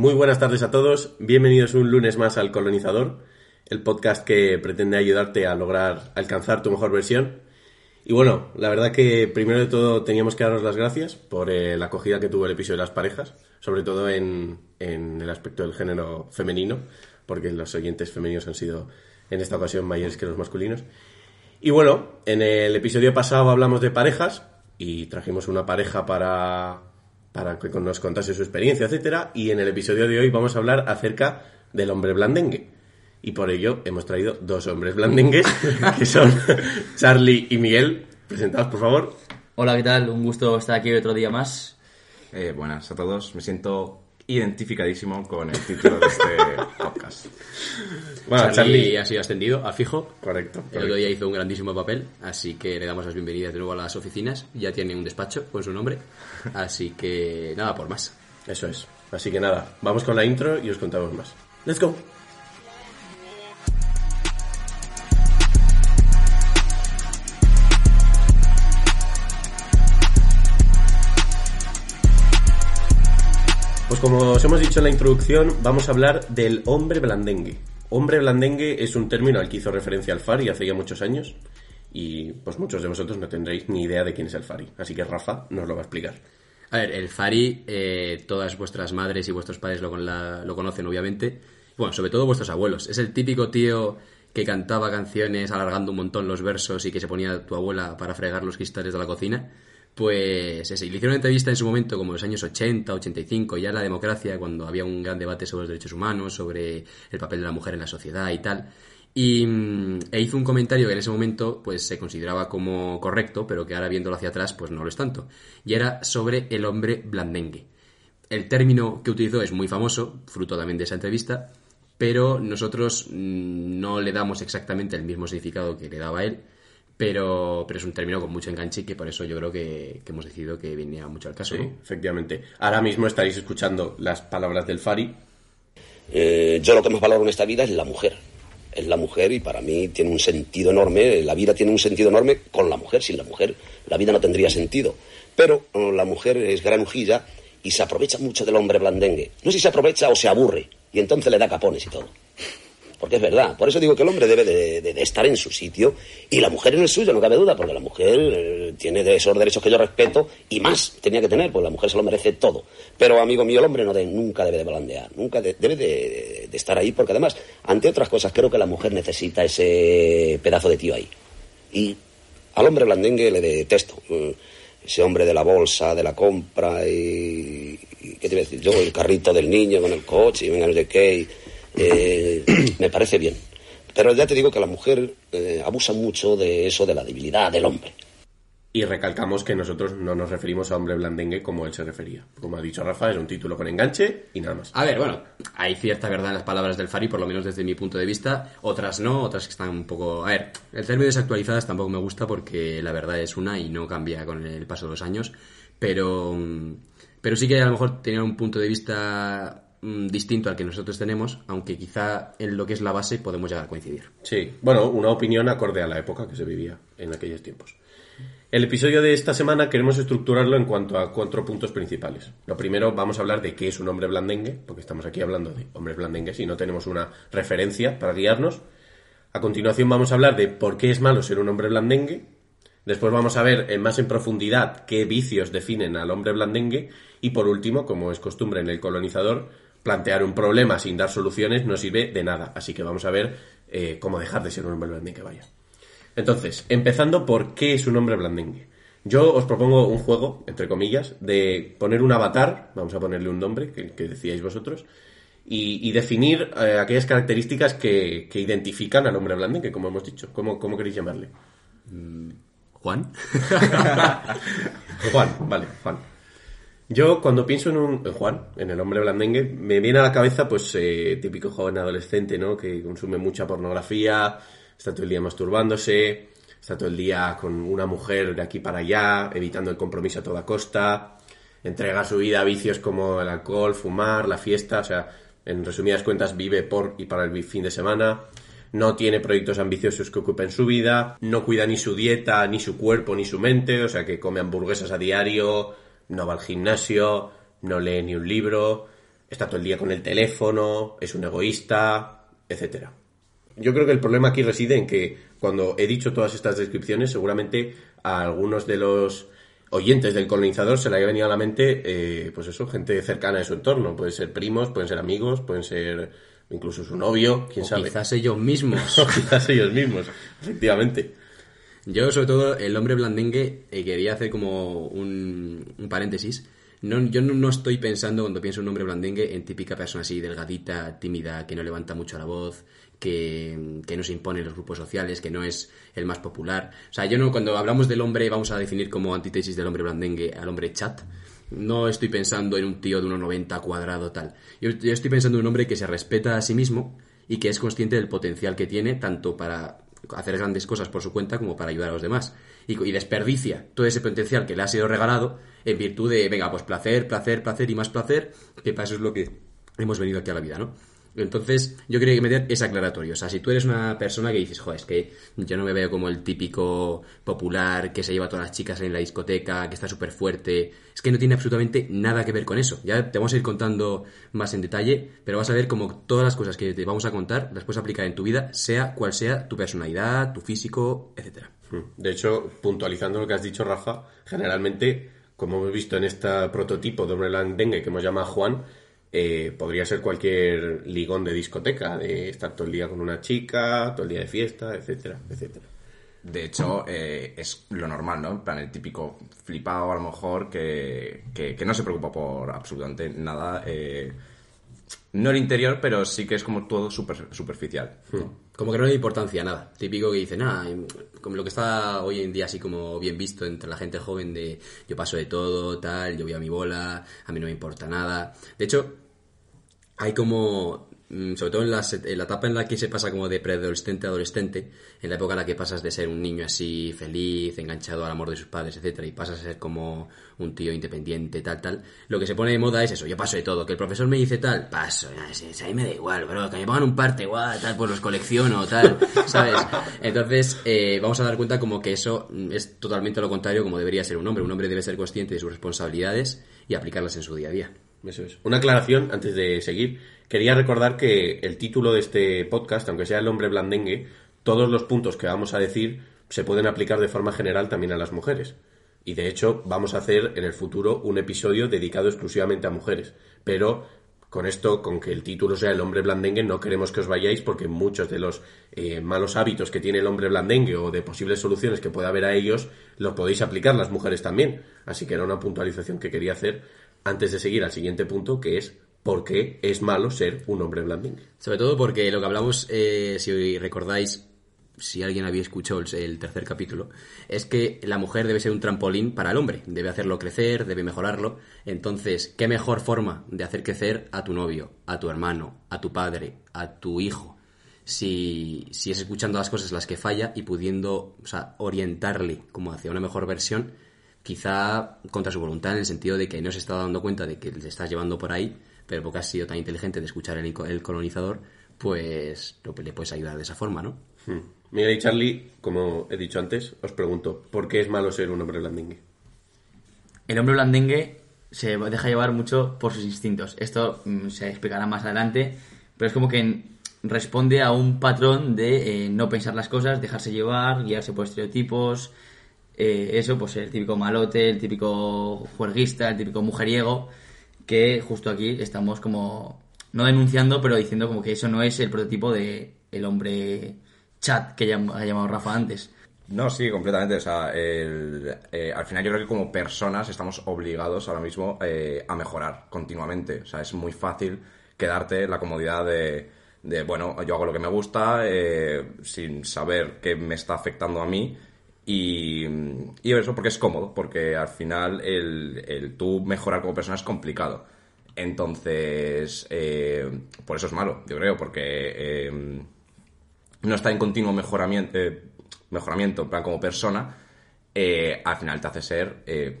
Muy buenas tardes a todos, bienvenidos un lunes más al Colonizador, el podcast que pretende ayudarte a lograr alcanzar tu mejor versión. Y bueno, la verdad que primero de todo teníamos que daros las gracias por eh, la acogida que tuvo el episodio de las parejas, sobre todo en, en el aspecto del género femenino, porque los oyentes femeninos han sido en esta ocasión mayores que los masculinos. Y bueno, en el episodio pasado hablamos de parejas y trajimos una pareja para, para que nos contase su experiencia, etcétera. Y en el episodio de hoy vamos a hablar acerca del hombre blandengue. Y por ello hemos traído dos hombres blandengues, que son Charlie y Miguel. Presentados, por favor. Hola, ¿qué tal? Un gusto estar aquí otro día más. Eh, buenas a todos, me siento identificadísimo con el título de este podcast. Bueno, Charlie, ha sido ascendido a fijo. Correcto. El otro día hizo un grandísimo papel, así que le damos las bienvenidas de nuevo a las oficinas. Ya tiene un despacho con su nombre, así que nada por más. Eso es. Así que nada, vamos con la intro y os contamos más. Let's go. Pues como os hemos dicho en la introducción, vamos a hablar del hombre blandengue. Hombre blandengue es un término al que hizo referencia al Fari hace ya muchos años y pues muchos de vosotros no tendréis ni idea de quién es el Fari. Así que Rafa nos lo va a explicar. A ver, el Fari, eh, todas vuestras madres y vuestros padres lo, con lo conocen, obviamente. Bueno, sobre todo vuestros abuelos. Es el típico tío que cantaba canciones alargando un montón los versos y que se ponía tu abuela para fregar los cristales de la cocina. Pues ese. Le hicieron una entrevista en su momento, como en los años 80, 85, ya en la democracia, cuando había un gran debate sobre los derechos humanos, sobre el papel de la mujer en la sociedad y tal. Y, mm, e hizo un comentario que en ese momento pues se consideraba como correcto, pero que ahora viéndolo hacia atrás pues no lo es tanto. Y era sobre el hombre blandengue. El término que utilizó es muy famoso, fruto también de esa entrevista, pero nosotros mm, no le damos exactamente el mismo significado que le daba él, pero, pero es un término con mucho enganche y que por eso yo creo que, que hemos decidido que venía mucho al caso. Sí, ¿no? efectivamente. Ahora mismo estaréis escuchando las palabras del Fari. Eh, yo lo que más valoro en esta vida es la mujer. Es la mujer y para mí tiene un sentido enorme. La vida tiene un sentido enorme con la mujer. Sin la mujer la vida no tendría sentido. Pero eh, la mujer es granujilla y se aprovecha mucho del hombre blandengue. No sé si se aprovecha o se aburre y entonces le da capones y todo. Porque es verdad. Por eso digo que el hombre debe de, estar en su sitio y la mujer en el suyo, no cabe duda, porque la mujer eh, tiene de esos derechos que yo respeto y más tenía que tener, porque la mujer se lo merece todo. Pero, amigo mío, el hombre no de- nunca debe de blandear, nunca de- debe de, estar ahí, porque además, ante otras cosas, creo que la mujer necesita ese pedazo de tío ahí. Y al hombre blandengue le detesto. eh, Ese hombre de la bolsa, de la compra y... ¿Qué te voy a decir? Yo, el carrito del niño con el coche y venga no sé qué. Eh, me parece bien. Pero ya te digo que la mujer eh, abusa mucho de eso, de la debilidad del hombre. Y recalcamos que nosotros no nos referimos a hombre blandengue como él se refería. Como ha dicho Rafa, es un título con enganche y nada más. A ver, bueno, hay cierta verdad en las palabras del Fari, por lo menos desde mi punto de vista. Otras no, otras que están un poco... A ver, el término desactualizadas tampoco me gusta porque la verdad es una y no cambia con el paso de los años. Pero, mm, pero sí que a lo mejor tenía un punto de vista mm, distinto al que nosotros tenemos, aunque quizá en lo que es la base podemos llegar a coincidir. Sí, bueno, una opinión acorde a la época que se vivía en aquellos tiempos. El episodio de esta semana queremos estructurarlo en cuanto a cuatro puntos principales. Lo primero, vamos a hablar de qué es un hombre blandengue, porque estamos aquí hablando de hombres blandengues y no tenemos una referencia para guiarnos. A continuación vamos a hablar de por qué es malo ser un hombre blandengue. Después vamos a ver en más en profundidad qué vicios definen al hombre blandengue. Y por último, como es costumbre en el colonizador, plantear un problema sin dar soluciones no sirve de nada. Así que vamos a ver eh, cómo dejar de ser un hombre blandengue, vaya. Entonces, empezando por qué es un hombre blandengue. Yo os propongo un juego, entre comillas, de poner un avatar, vamos a ponerle un nombre, que, que decíais vosotros, y, y definir eh, aquellas características que, que identifican al hombre blandengue, como hemos dicho. ¿Cómo, cómo queréis llamarle? Juan. Juan, vale, Juan. Yo cuando pienso en un en Juan, en el hombre blandengue, me viene a la cabeza pues eh, típico joven adolescente, ¿no? Que consume mucha pornografía, está todo el día masturbándose, está todo el día con una mujer de aquí para allá, evitando el compromiso a toda costa, entrega su vida a vicios como el alcohol, fumar, la fiesta, o sea, en resumidas cuentas vive por y para el fin de semana, no tiene proyectos ambiciosos que ocupen su vida, no cuida ni su dieta, ni su cuerpo, ni su mente, o sea que come hamburguesas a diario, no va al gimnasio, no lee ni un libro, está todo el día con el teléfono, es un egoísta, etcétera. Yo creo que el problema aquí reside en que cuando he dicho todas estas descripciones, seguramente a algunos de los oyentes del colonizador se le haya venido a la mente, eh, pues eso, gente cercana de su entorno. Pueden ser primos, pueden ser amigos, pueden ser incluso su novio, quién O sabe. quizás ellos mismos. O quizás ellos mismos, efectivamente. Yo, sobre todo, el hombre blandengue, eh, quería hacer como un, un paréntesis. No, yo no, no estoy pensando, cuando pienso en un hombre blandengue, en típica persona así, delgadita, tímida, que no levanta mucho la voz, que, que no se impone en los grupos sociales, que no es el más popular. O sea, yo no, cuando hablamos del hombre, vamos a definir como antítesis del hombre blandengue al hombre chat. No estoy pensando en un tío de 1,90 cuadrado tal. Yo, yo estoy pensando en un hombre que se respeta a sí mismo y que es consciente del potencial que tiene tanto para hacer grandes cosas por su cuenta como para ayudar a los demás. Y, desperdicia todo ese potencial que le ha sido regalado en virtud de, venga, pues placer, placer, placer y más placer, que para eso es lo que hemos venido aquí a la vida, ¿no? Entonces, yo quería que meter esa aclaratoria. O sea, si tú eres una persona que dices, joder, es que yo no me veo como el típico popular que se lleva a todas las chicas en la discoteca, que está súper fuerte, es que no tiene absolutamente nada que ver con eso. Ya te vamos a ir contando más en detalle, pero vas a ver como todas las cosas que te vamos a contar las puedes aplicar en tu vida, sea cual sea tu personalidad, tu físico, etcétera. De hecho, puntualizando lo que has dicho, Rafa, generalmente, como hemos visto en este prototipo de hombre blandengue que hemos llamado Juan, eh, podría ser cualquier ligón de discoteca, de estar todo el día con una chica, todo el día de fiesta, etcétera, etcétera. De hecho, eh, es lo normal, ¿no? En plan, el típico flipado, a lo mejor, que, que, que no se preocupa por absolutamente nada. eh, no el interior, pero sí que es como todo super, superficial. ¿no? Como que no le importancia nada. Típico que dice, nada, como lo que está hoy en día así como bien visto entre la gente joven de yo paso de todo, tal, yo voy a mi bola, a mí no me importa nada. De hecho, hay como, sobre todo en, las- en la etapa en la que se pasa como de preadolescente a adolescente, en la época en la que pasas de ser un niño así feliz, enganchado al amor de sus padres, etcétera, y pasas a ser como un tío independiente, tal, tal, lo que se pone de moda es eso, yo paso de todo, que el profesor me dice tal, paso, a mí me da igual, bro, que me pongan un parte igual, tal, pues los colecciono, tal, ¿sabes? Entonces, eh, vamos a dar cuenta como que eso mm, es totalmente lo contrario como debería ser un hombre, un hombre debe ser consciente de sus responsabilidades y aplicarlas en su día a día. Eso es. Una aclaración antes de seguir. Quería recordar que el título de este podcast, aunque sea el hombre blandengue, todos los puntos que vamos a decir se pueden aplicar de forma general también a las mujeres. Y de hecho, vamos a hacer en el futuro un episodio dedicado exclusivamente a mujeres. Pero con esto, con que el título sea el hombre blandengue, no queremos que os vayáis porque muchos de los eh, malos hábitos que tiene el hombre blandengue o de posibles soluciones que pueda haber a ellos, los podéis aplicar las mujeres también. Así que era una puntualización que quería hacer antes de seguir al siguiente punto, que es por qué es malo ser un hombre blandengue. Sobre todo porque lo que hablamos, eh, si recordáis, si alguien había escuchado el tercer capítulo, es que la mujer debe ser un trampolín para el hombre, debe hacerlo crecer, debe mejorarlo. Entonces, ¿qué mejor forma de hacer crecer a tu novio, a tu hermano, a tu padre, a tu hijo? Si, si es escuchando las cosas las que falla y pudiendo o sea, orientarle como hacia una mejor versión, quizá contra su voluntad en el sentido de que no se está dando cuenta de que le estás llevando por ahí, pero porque has sido tan inteligente de escuchar el, el colonizador, pues lo- le puedes ayudar de esa forma, ¿no? Hmm. Miguel y Charlie, como he dicho antes, os pregunto, ¿por qué es malo ser un hombre blandengue? El hombre blandengue se deja llevar mucho por sus instintos. Esto mm, se explicará más adelante, pero es como que responde a un patrón de eh, no pensar las cosas, dejarse llevar, guiarse por estereotipos. eh, eso, pues el típico malote, el típico juerguista, el típico mujeriego, que justo aquí estamos como, no denunciando, pero diciendo como que eso no es el prototipo de el hombre chat que ha llamado Rafa antes. No, sí, completamente. O sea, el- eh, al final yo creo que como personas estamos obligados ahora mismo eh, a mejorar continuamente. O sea, es muy fácil quedarte la comodidad de, de, bueno, yo hago lo que me gusta eh, sin saber qué me está afectando a mí. Y, y eso porque es cómodo, porque al final el, el tú mejorar como persona es complicado. Entonces, eh, por eso es malo, yo creo, porque eh, no está en continuo mejoramiento, eh, mejoramiento en plan como persona, eh, al final te hace ser eh,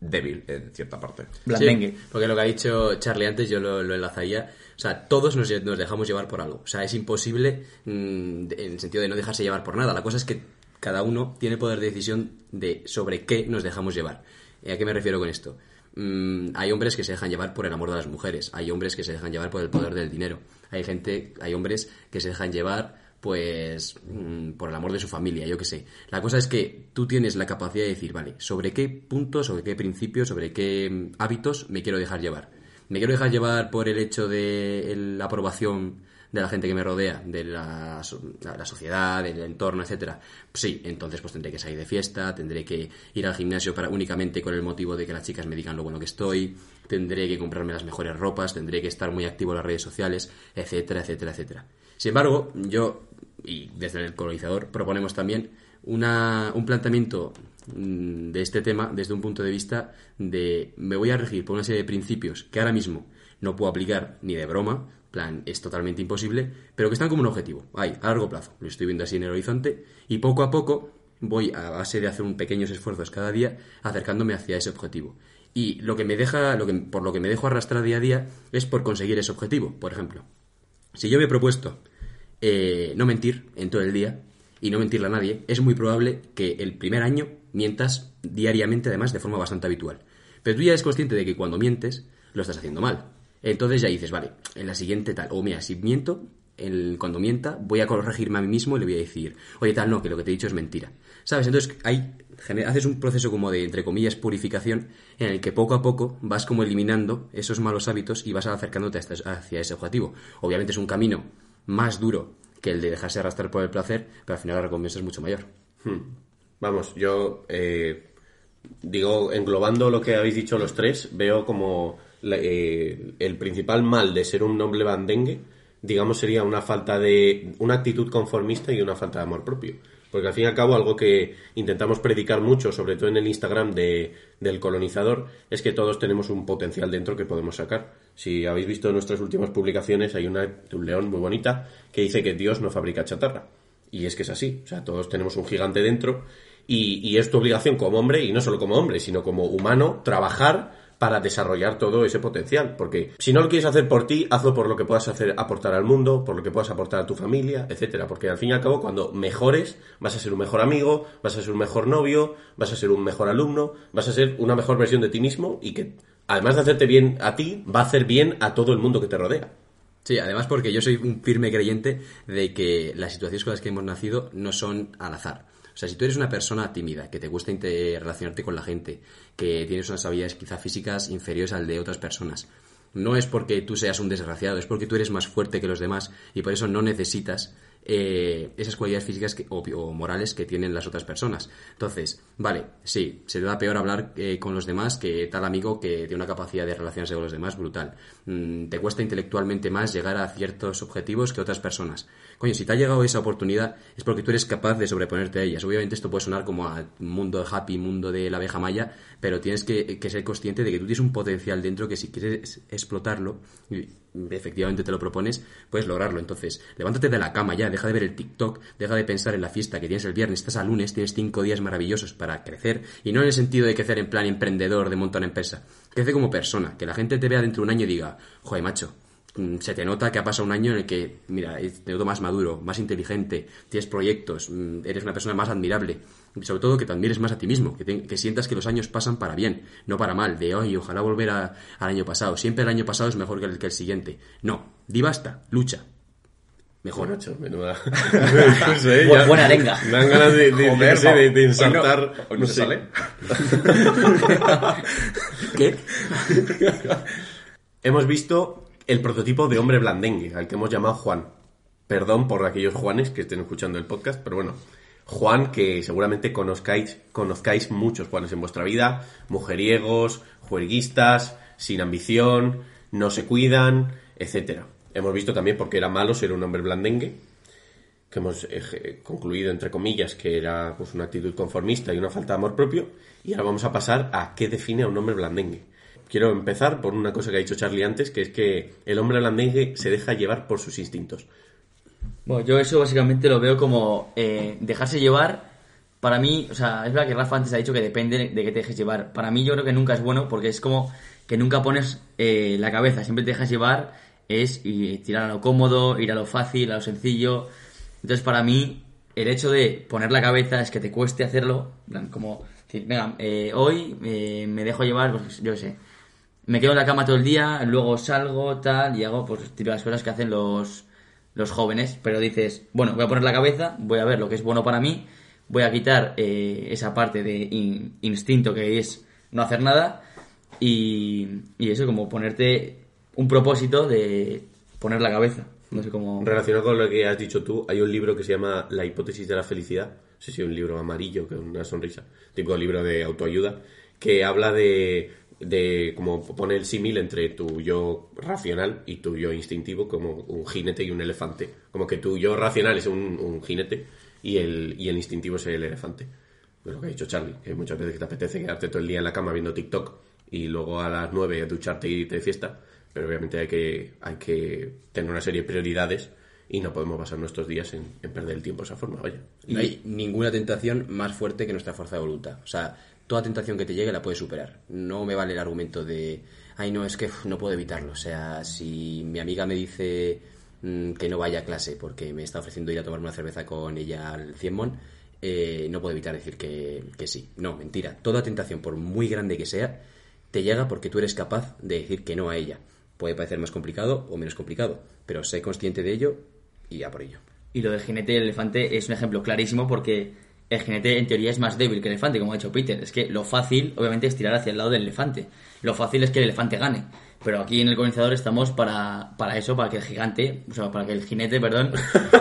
débil en cierta parte. Sí, porque lo que ha dicho Charlie antes, yo lo, lo enlazaría. O sea, todos nos, nos dejamos llevar por algo. O sea, es imposible mm, en el sentido de no dejarse llevar por nada. La cosa es que cada uno tiene poder de decisión de sobre qué nos dejamos llevar. ¿Y ¿A qué me refiero con esto? mm, hay hombres que se dejan llevar por el amor de las mujeres, hay hombres que se dejan llevar por el poder del dinero, hay gente, hay hombres que se dejan llevar pues mm, por el amor de su familia, yo qué sé. La cosa es que tú tienes la capacidad de decir, vale, ¿sobre qué puntos, sobre qué principios, sobre qué mm, hábitos me quiero dejar llevar? ¿Me quiero dejar llevar por el hecho de la aprobación de la gente que me rodea, de la, la sociedad, del entorno, etcétera? Sí, entonces pues tendré que salir de fiesta, tendré que ir al gimnasio para únicamente con el motivo de que las chicas me digan lo bueno que estoy, tendré que comprarme las mejores ropas, tendré que estar muy activo en las redes sociales, etcétera, etcétera, etcétera. Sin embargo, yo, y desde el colonizador, proponemos también una, un planteamiento mm, de este tema desde un punto de vista de me voy a regir por una serie de principios que ahora mismo no puedo aplicar ni de broma, plan, es totalmente imposible, pero que están como un objetivo, ahí, a largo plazo. Lo estoy viendo así en el horizonte y poco a poco voy a base de hacer un pequeños esfuerzos cada día acercándome hacia ese objetivo. Y lo que me deja, lo que, por lo que me dejo arrastrar día a día es por conseguir ese objetivo. Por ejemplo, si yo me he propuesto eh, no mentir en todo el día y no mentirle a nadie, es muy probable que el primer año mientas diariamente, además, de forma bastante habitual. Pero tú ya eres consciente de que cuando mientes, lo estás haciendo mal. Entonces ya dices, vale, en la siguiente tal, o mira, si miento, cuando mienta, voy a corregirme a mí mismo y le voy a decir, oye, tal, no, que lo que te he dicho es mentira. ¿Sabes? Entonces hay, haces un proceso como de, entre comillas, purificación, en el que poco a poco vas como eliminando esos malos hábitos y vas acercándote hacia ese objetivo. Obviamente es un camino más duro que el de dejarse arrastrar por el placer, pero al final la recompensa es mucho mayor. Vamos, yo eh, digo, englobando lo que habéis dicho los tres, veo como eh, el principal mal de ser un noble bandengue, digamos, sería una falta de. una actitud conformista y una falta de amor propio. Porque al fin y al cabo, algo que intentamos predicar mucho, sobre todo en el Instagram de, del colonizador, es que todos tenemos un potencial dentro que podemos sacar. Si habéis visto nuestras últimas publicaciones, hay una de un león muy bonita que dice que Dios no fabrica chatarra. Y es que es así. O sea, todos tenemos un gigante dentro y, y es tu obligación como hombre, y no solo como hombre, sino como humano, trabajar para desarrollar todo ese potencial. Porque si no lo quieres hacer por ti, hazlo por lo que puedas hacer, aportar al mundo, por lo que puedas aportar a tu familia, etcétera. Porque al fin y al cabo, cuando mejores, vas a ser un mejor amigo, vas a ser un mejor novio, vas a ser un mejor alumno, vas a ser una mejor versión de ti mismo y que, además de hacerte bien a ti, va a hacer bien a todo el mundo que te rodea. Sí, además porque yo soy un firme creyente de que las situaciones con las que hemos nacido no son al azar. O sea, si tú eres una persona tímida, que te gusta relacionarte con la gente, que tienes unas habilidades quizá físicas inferiores al de otras personas, no es porque tú seas un desgraciado, es porque tú eres más fuerte que los demás y por eso no necesitas eh, esas cualidades físicas que- o, o morales que tienen las otras personas. Entonces, vale, sí, se te da peor hablar eh, con los demás que tal amigo que tiene una capacidad de relacionarse con los demás brutal. Mm, te cuesta intelectualmente más llegar a ciertos objetivos que otras personas. Coño, si te ha llegado esa oportunidad es porque tú eres capaz de sobreponerte a ellas. Obviamente esto puede sonar como a mundo happy, mundo de la abeja maya, pero tienes que, que ser consciente de que tú tienes un potencial dentro que si quieres explotarlo, y efectivamente te lo propones, puedes lograrlo. Entonces, levántate de la cama ya, deja de ver el TikTok, deja de pensar en la fiesta que tienes el viernes, estás a lunes, tienes cinco días maravillosos para crecer, y no en el sentido de crecer en plan emprendedor, de montar una empresa. Crece como persona, que la gente te vea dentro de un año y diga, joder, macho, mm, se te nota que ha pasado un año en el que, mira, te noto más maduro, más inteligente, tienes proyectos, mm, eres una persona más admirable. Y sobre todo que te admires más a ti mismo, que, te- que sientas que los años pasan para bien, no para mal, de hoy ojalá volver a- al año pasado. Siempre el año pasado es mejor que el, que el siguiente. No, di basta, lucha. Mejor. Nacho, menuda. no sé, Bu- ya- buena arenga. Me dan ganas de, de, Joder, de- de hoy no- insertar. hoy no se sé. sale. ¿Qué? Hemos visto el prototipo de hombre blandengue, al que hemos llamado Juan. Perdón por aquellos Juanes que estén escuchando el podcast, pero bueno. Juan, que seguramente conozcáis, conozcáis muchos Juanes en vuestra vida, mujeriegos, juerguistas, sin ambición, no se cuidan, etcétera. Hemos visto también porque era malo ser un hombre blandengue, que hemos eh, concluido, entre comillas, que era pues, una actitud conformista y una falta de amor propio. Y ahora vamos a pasar a qué define a un hombre blandengue. Quiero empezar por una cosa que ha dicho Charlie antes, que es que el hombre blandengue se deja llevar por sus instintos. Bueno, yo eso básicamente lo veo como eh, dejarse llevar. Para mí, o sea, es verdad que Rafa antes ha dicho que depende de que te dejes llevar. Para mí, yo creo que nunca es bueno porque es como que nunca pones eh, la cabeza, siempre te dejas llevar, es tirar a lo cómodo, ir a lo fácil, a lo sencillo. Entonces, para mí, el hecho de poner la cabeza es que te cueste hacerlo, como decir, eh, hoy eh, me dejo llevar, pues yo sé, me quedo en la cama todo el día, luego salgo, tal, y hago pues típicas cosas que hacen los, los jóvenes, pero dices, bueno, voy a poner la cabeza, voy a ver lo que es bueno para mí, voy a quitar eh, esa parte de in- instinto que es no hacer nada, y, y eso, como ponerte un propósito de poner la cabeza. No sé cómo... Relacionado con lo que has dicho tú, hay un libro que se llama La hipótesis de la felicidad. No sé si es un libro amarillo con una sonrisa, típico libro de autoayuda, que habla de, de como pone el símil entre tu yo racional y tu yo instintivo, como un jinete y un elefante. Como que tu yo racional es un, un jinete y el, y el instintivo es el elefante. Es lo que ha dicho Charlie, que muchas veces que te apetece quedarte todo el día en la cama viendo TikTok y luego a las 9 ducharte y irte de fiesta, pero obviamente hay que, hay que tener una serie de prioridades y no podemos basar nuestros días en, perder el tiempo de esa forma, vaya. No hay ninguna tentación más fuerte que nuestra fuerza de voluntad. O sea, toda tentación que te llegue la puedes superar. No me vale el argumento de, ay, no, es que no puedo evitarlo. O sea, si mi amiga me dice mm, que no vaya a clase porque me está ofreciendo ir a tomarme una cerveza con ella al Cienmon, eh, no puedo evitar decir que, que sí. No, mentira. Toda tentación, por muy grande que sea, te llega porque tú eres capaz de decir que no a ella. Puede parecer más complicado o menos complicado, pero sé consciente de ello y a por ello. Y lo del jinete y el elefante es un ejemplo clarísimo porque el jinete en teoría es más débil que el elefante, como ha dicho Peter. Es que lo fácil, obviamente, es tirar hacia el lado del elefante. Lo fácil es que el elefante gane. Pero aquí en el colonizador estamos para, para eso, para que el gigante, o sea, para que el jinete, perdón,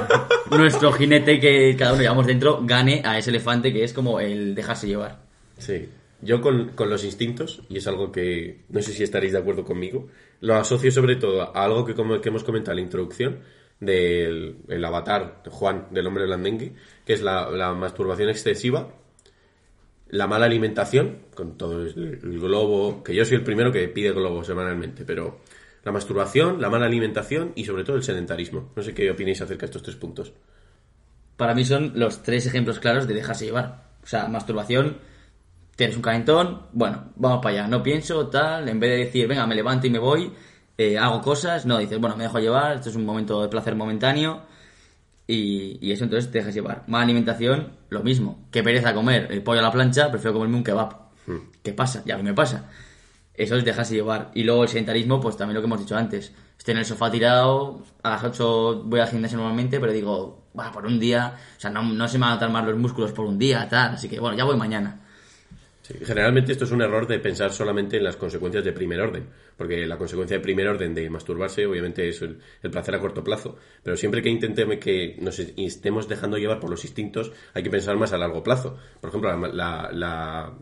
nuestro jinete que cada uno llevamos dentro, gane a ese elefante que es como el dejarse llevar. Sí. Yo con, con los instintos, y es algo que no sé si estaréis de acuerdo conmigo, lo asocio sobre todo a algo que, como, que hemos comentado en la introducción del el avatar Juan del hombre blandengue, que es la, la masturbación excesiva, la mala alimentación, con todo el, globo, que yo soy el primero que pide globo semanalmente, pero la masturbación, la mala alimentación y sobre todo el sedentarismo. No sé qué opináis acerca de estos tres puntos. Para mí son los tres ejemplos claros de dejarse llevar. O sea, masturbación, tienes un calentón, bueno, vamos para allá, no pienso, tal, en vez de decir, venga, me levanto y me voy, eh, hago cosas, no, dices, bueno, me dejo llevar, esto es un momento de placer momentáneo, y, y eso entonces te dejas llevar. Mala alimentación, lo mismo, que pereza comer el pollo a la plancha, prefiero comerme un kebab. ¿Qué pasa? Ya a mí me pasa. Eso es dejarse llevar. Y luego el sedentarismo, pues también lo que hemos dicho antes. Estoy en el sofá tirado, a las 8 voy al gimnasio normalmente, pero digo, va, por un día, o sea, no, no se me van a notar más los músculos por un día, tal, así que bueno, ya voy mañana. Sí, generalmente esto es un error de pensar solamente en las consecuencias de primer orden, porque la consecuencia de primer orden de masturbarse obviamente es el, placer a corto plazo, pero siempre que intentemos que nos estemos dejando llevar por los instintos hay que pensar más a largo plazo. Por ejemplo, la- la- la-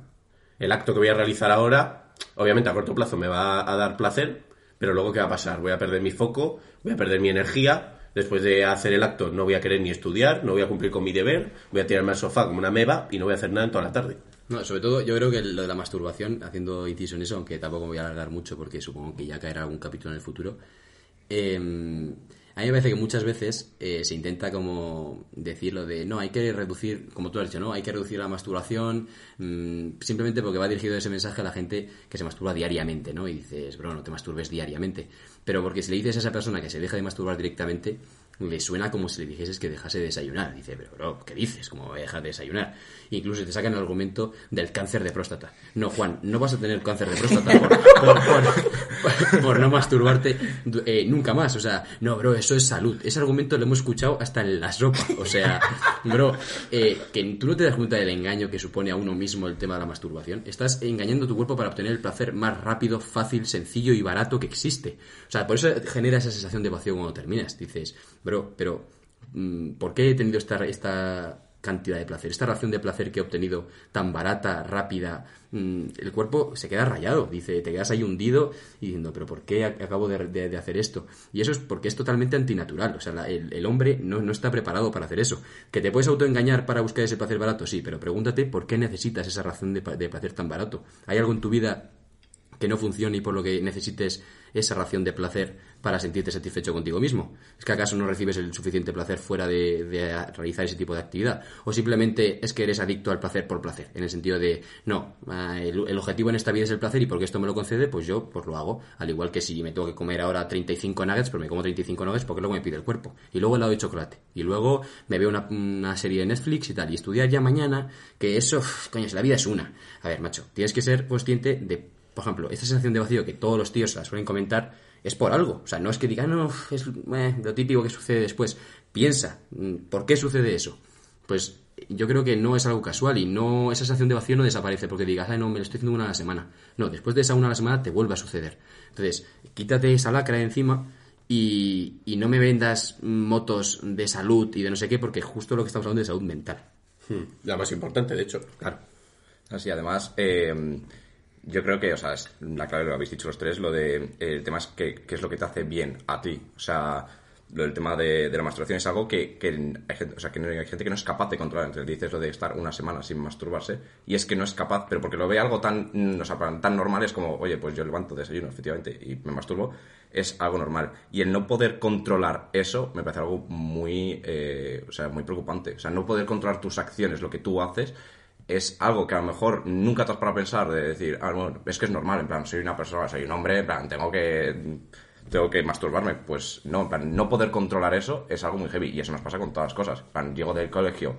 el acto que voy a realizar ahora, obviamente a corto plazo me va a dar placer, pero luego ¿qué va a pasar? Voy a perder mi foco, voy a perder mi energía, después de hacer el acto no voy a querer ni estudiar, no voy a cumplir con mi deber, voy a tirarme al sofá como una meba y no voy a hacer nada en toda la tarde. No, sobre todo yo creo que lo de la masturbación, haciendo inciso en eso, aunque tampoco me voy a alargar mucho porque supongo que ya caerá algún capítulo en el futuro, eh, a mí me parece que muchas veces eh, se intenta como decirlo de, no, hay que reducir, como tú has dicho, ¿no? Hay que reducir la masturbación mm, simplemente porque va dirigido ese mensaje a la gente que se masturba diariamente, ¿no? Y dices, bro, no te masturbes diariamente. Pero porque si le dices a esa persona que se deja de masturbar directamente, le suena como si le dijeses que dejase de desayunar. Dice, pero bro, ¿qué dices? ¿Cómo voy a dejar de desayunar? Incluso te sacan el argumento del cáncer de próstata. No, Juan, no vas a tener cáncer de próstata por, no masturbarte eh, nunca más. O sea, no, bro, eso es salud. Ese argumento lo hemos escuchado hasta en la sopa. O sea, bro, eh, que tú no te das cuenta del engaño que supone a uno mismo el tema de la masturbación. Estás engañando a tu cuerpo para obtener el placer más rápido, fácil, sencillo y barato que existe. O sea, por eso genera esa sensación de vacío cuando terminas. Dices, bro, pero mm, ¿por qué he tenido esta, esta cantidad de placer, esta ración de placer que he obtenido tan barata, rápida? Mm, el cuerpo se queda rayado, dice, te quedas ahí hundido y diciendo, pero ¿por qué ac- acabo de, de- hacer esto? Y eso es porque es totalmente antinatural, o sea, el, hombre no, no está preparado para hacer eso. ¿Que te puedes autoengañar para buscar ese placer barato? Sí, pero pregúntate por qué necesitas esa ración de, de placer tan barato. ¿Hay algo en tu vida que no funcione y por lo que necesites esa ración de placer para sentirte satisfecho contigo mismo. ¿Es que acaso no recibes el suficiente placer fuera de, realizar ese tipo de actividad? ¿O simplemente es que eres adicto al placer por placer? En el sentido de, no, ah, el, el objetivo en esta vida es el placer y porque esto me lo concede, pues yo pues lo hago. Al igual que si me tengo que comer ahora 35 nuggets, pero me como 35 nuggets porque luego me pide el cuerpo. Y luego helado de chocolate. Y luego me veo una, una serie de Netflix y tal. Y estudiar ya mañana, que eso, coño, si la vida es una. A ver, macho, tienes que ser consciente de, por ejemplo, esta sensación de vacío que todos los tíos la suelen comentar es por algo. O sea, no es que digan, no, es eh, lo típico que sucede después. Piensa, mm, ¿por qué sucede eso? Pues yo creo que no es algo casual y no esa sensación de vacío no desaparece porque digas, ay, no, me lo estoy haciendo una a la semana. No, después de esa una a la semana te vuelve a suceder. Entonces, quítate esa lacra de encima y, y no me vendas motos de salud y de no sé qué porque justo lo que estamos hablando es de salud mental. Hmm, La más importante, de hecho. Claro. Así, además, eh, yo creo que, o sea, es la clave lo habéis dicho los tres, lo de, eh, el tema es que, qué es lo que te hace bien a ti. O sea, lo del tema de, de la masturbación es algo que, que hay, gente, o sea, que no- hay gente que no es capaz de controlar. Entonces dices lo de estar una semana sin masturbarse y es que no es capaz, pero porque lo ve algo tan, mm, o sea, tan normal es como, oye, pues yo levanto desayuno, efectivamente, y me masturbo, es algo normal. Y el no poder controlar eso me parece algo muy, eh, o sea, muy preocupante. O sea, no poder controlar tus acciones, lo que tú haces, es algo que a lo mejor nunca te has para pensar de decir, ah, bueno, es que es normal, en plan, soy una persona, soy un hombre, en plan, tengo que tengo que masturbarme, pues no, en plan, no poder controlar eso es algo muy heavy y eso nos pasa con todas las cosas. En plan, llego del colegio,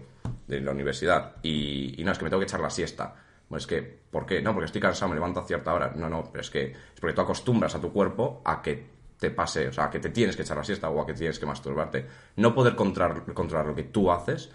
de la universidad y, y no, es que me tengo que echar la siesta. Pues es que, ¿por qué? No, porque estoy cansado, me levanto a cierta hora. No, no, pero es que es porque tú acostumbras a tu cuerpo a que te pase, o sea, a que te tienes que echar la siesta o a que tienes que masturbarte. No poder controlar, controlar lo que tú haces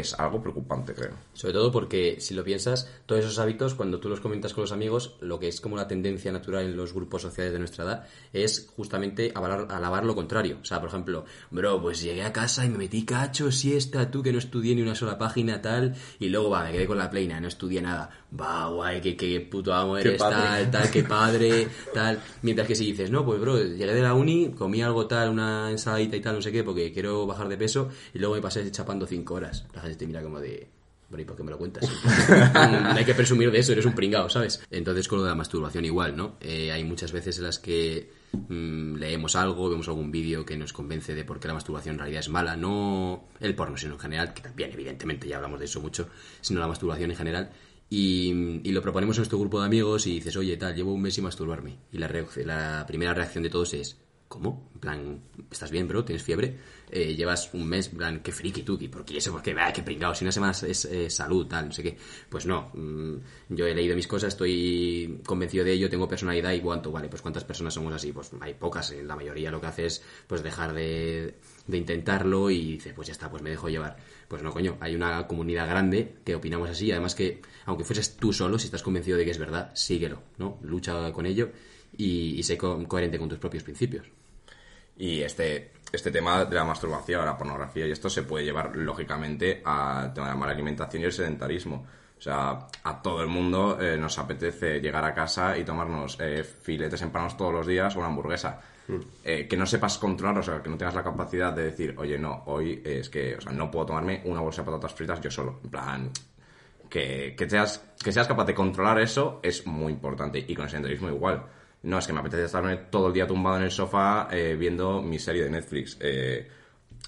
es algo preocupante, creo. Sobre todo porque, si lo piensas, todos esos hábitos, cuando tú los comentas con los amigos, lo que es como la tendencia natural en los grupos sociales de nuestra edad es justamente avalar- alabar lo contrario. O sea, por ejemplo, bro, pues llegué a casa y me metí cacho, siesta, tú que no estudié ni una sola página, tal, y luego, va, me quedé con la pleina, no estudié nada. Va, guay, qué, qué puto amo eres, tal, tal, qué padre, tal. Mientras que si dices, no, pues bro, llegué de la uni, comí algo tal, una ensaladita y tal, no sé qué, porque quiero bajar de peso, y luego me pasé chapando cinco horas. La gente te mira como de, Bro, ¿y por qué me lo cuentas? no hay que presumir de eso, eres un pringao, ¿sabes? Entonces con lo de la masturbación igual, ¿no? Eh, hay muchas veces en las que mm, leemos algo, vemos algún vídeo que nos convence de por qué la masturbación en realidad es mala, no el porno, sino en general, que también evidentemente ya hablamos de eso mucho, sino la masturbación en general. Y, y lo proponemos en nuestro grupo de amigos y dices, oye, tal, llevo un mes sin masturbarme. Y la, la primera reacción de todos es, ¿cómo? En plan, ¿estás bien, bro? ¿Tienes fiebre? Eh, llevas un mes, en plan, qué friki tú, ¿y por qué eso? ¿Por qué? Ah, qué pringado, si una semana es eh, salud, tal, no sé qué. Pues no, mm, yo he leído mis cosas, estoy convencido de ello, tengo personalidad y cuánto, vale, pues cuántas personas somos así, pues hay pocas, eh, la mayoría lo que hace es pues dejar de, intentarlo y dices, pues ya está, pues me dejo llevar. Pues no, coño, hay una comunidad grande que opinamos así, además que, aunque fueses tú solo, si estás convencido de que es verdad, síguelo, ¿no? Lucha con ello y, sé co- coherente con tus propios principios. Y este, este tema de la masturbación, la pornografía y esto se puede llevar lógicamente al tema de la mala alimentación y el sedentarismo. O sea, a todo el mundo eh, nos apetece llegar a casa y tomarnos eh, filetes empanados todos los días o una hamburguesa. Eh, que no sepas controlar, o sea, que no tengas la capacidad de decir, oye, no, hoy es que, o sea, no puedo tomarme una bolsa de patatas fritas yo solo. En plan, que, que, seas, que seas capaz de controlar eso es muy importante. Y con el senderismo igual. No, es que me apetece estarme todo el día tumbado en el sofá eh, viendo mi serie de Netflix. Eh,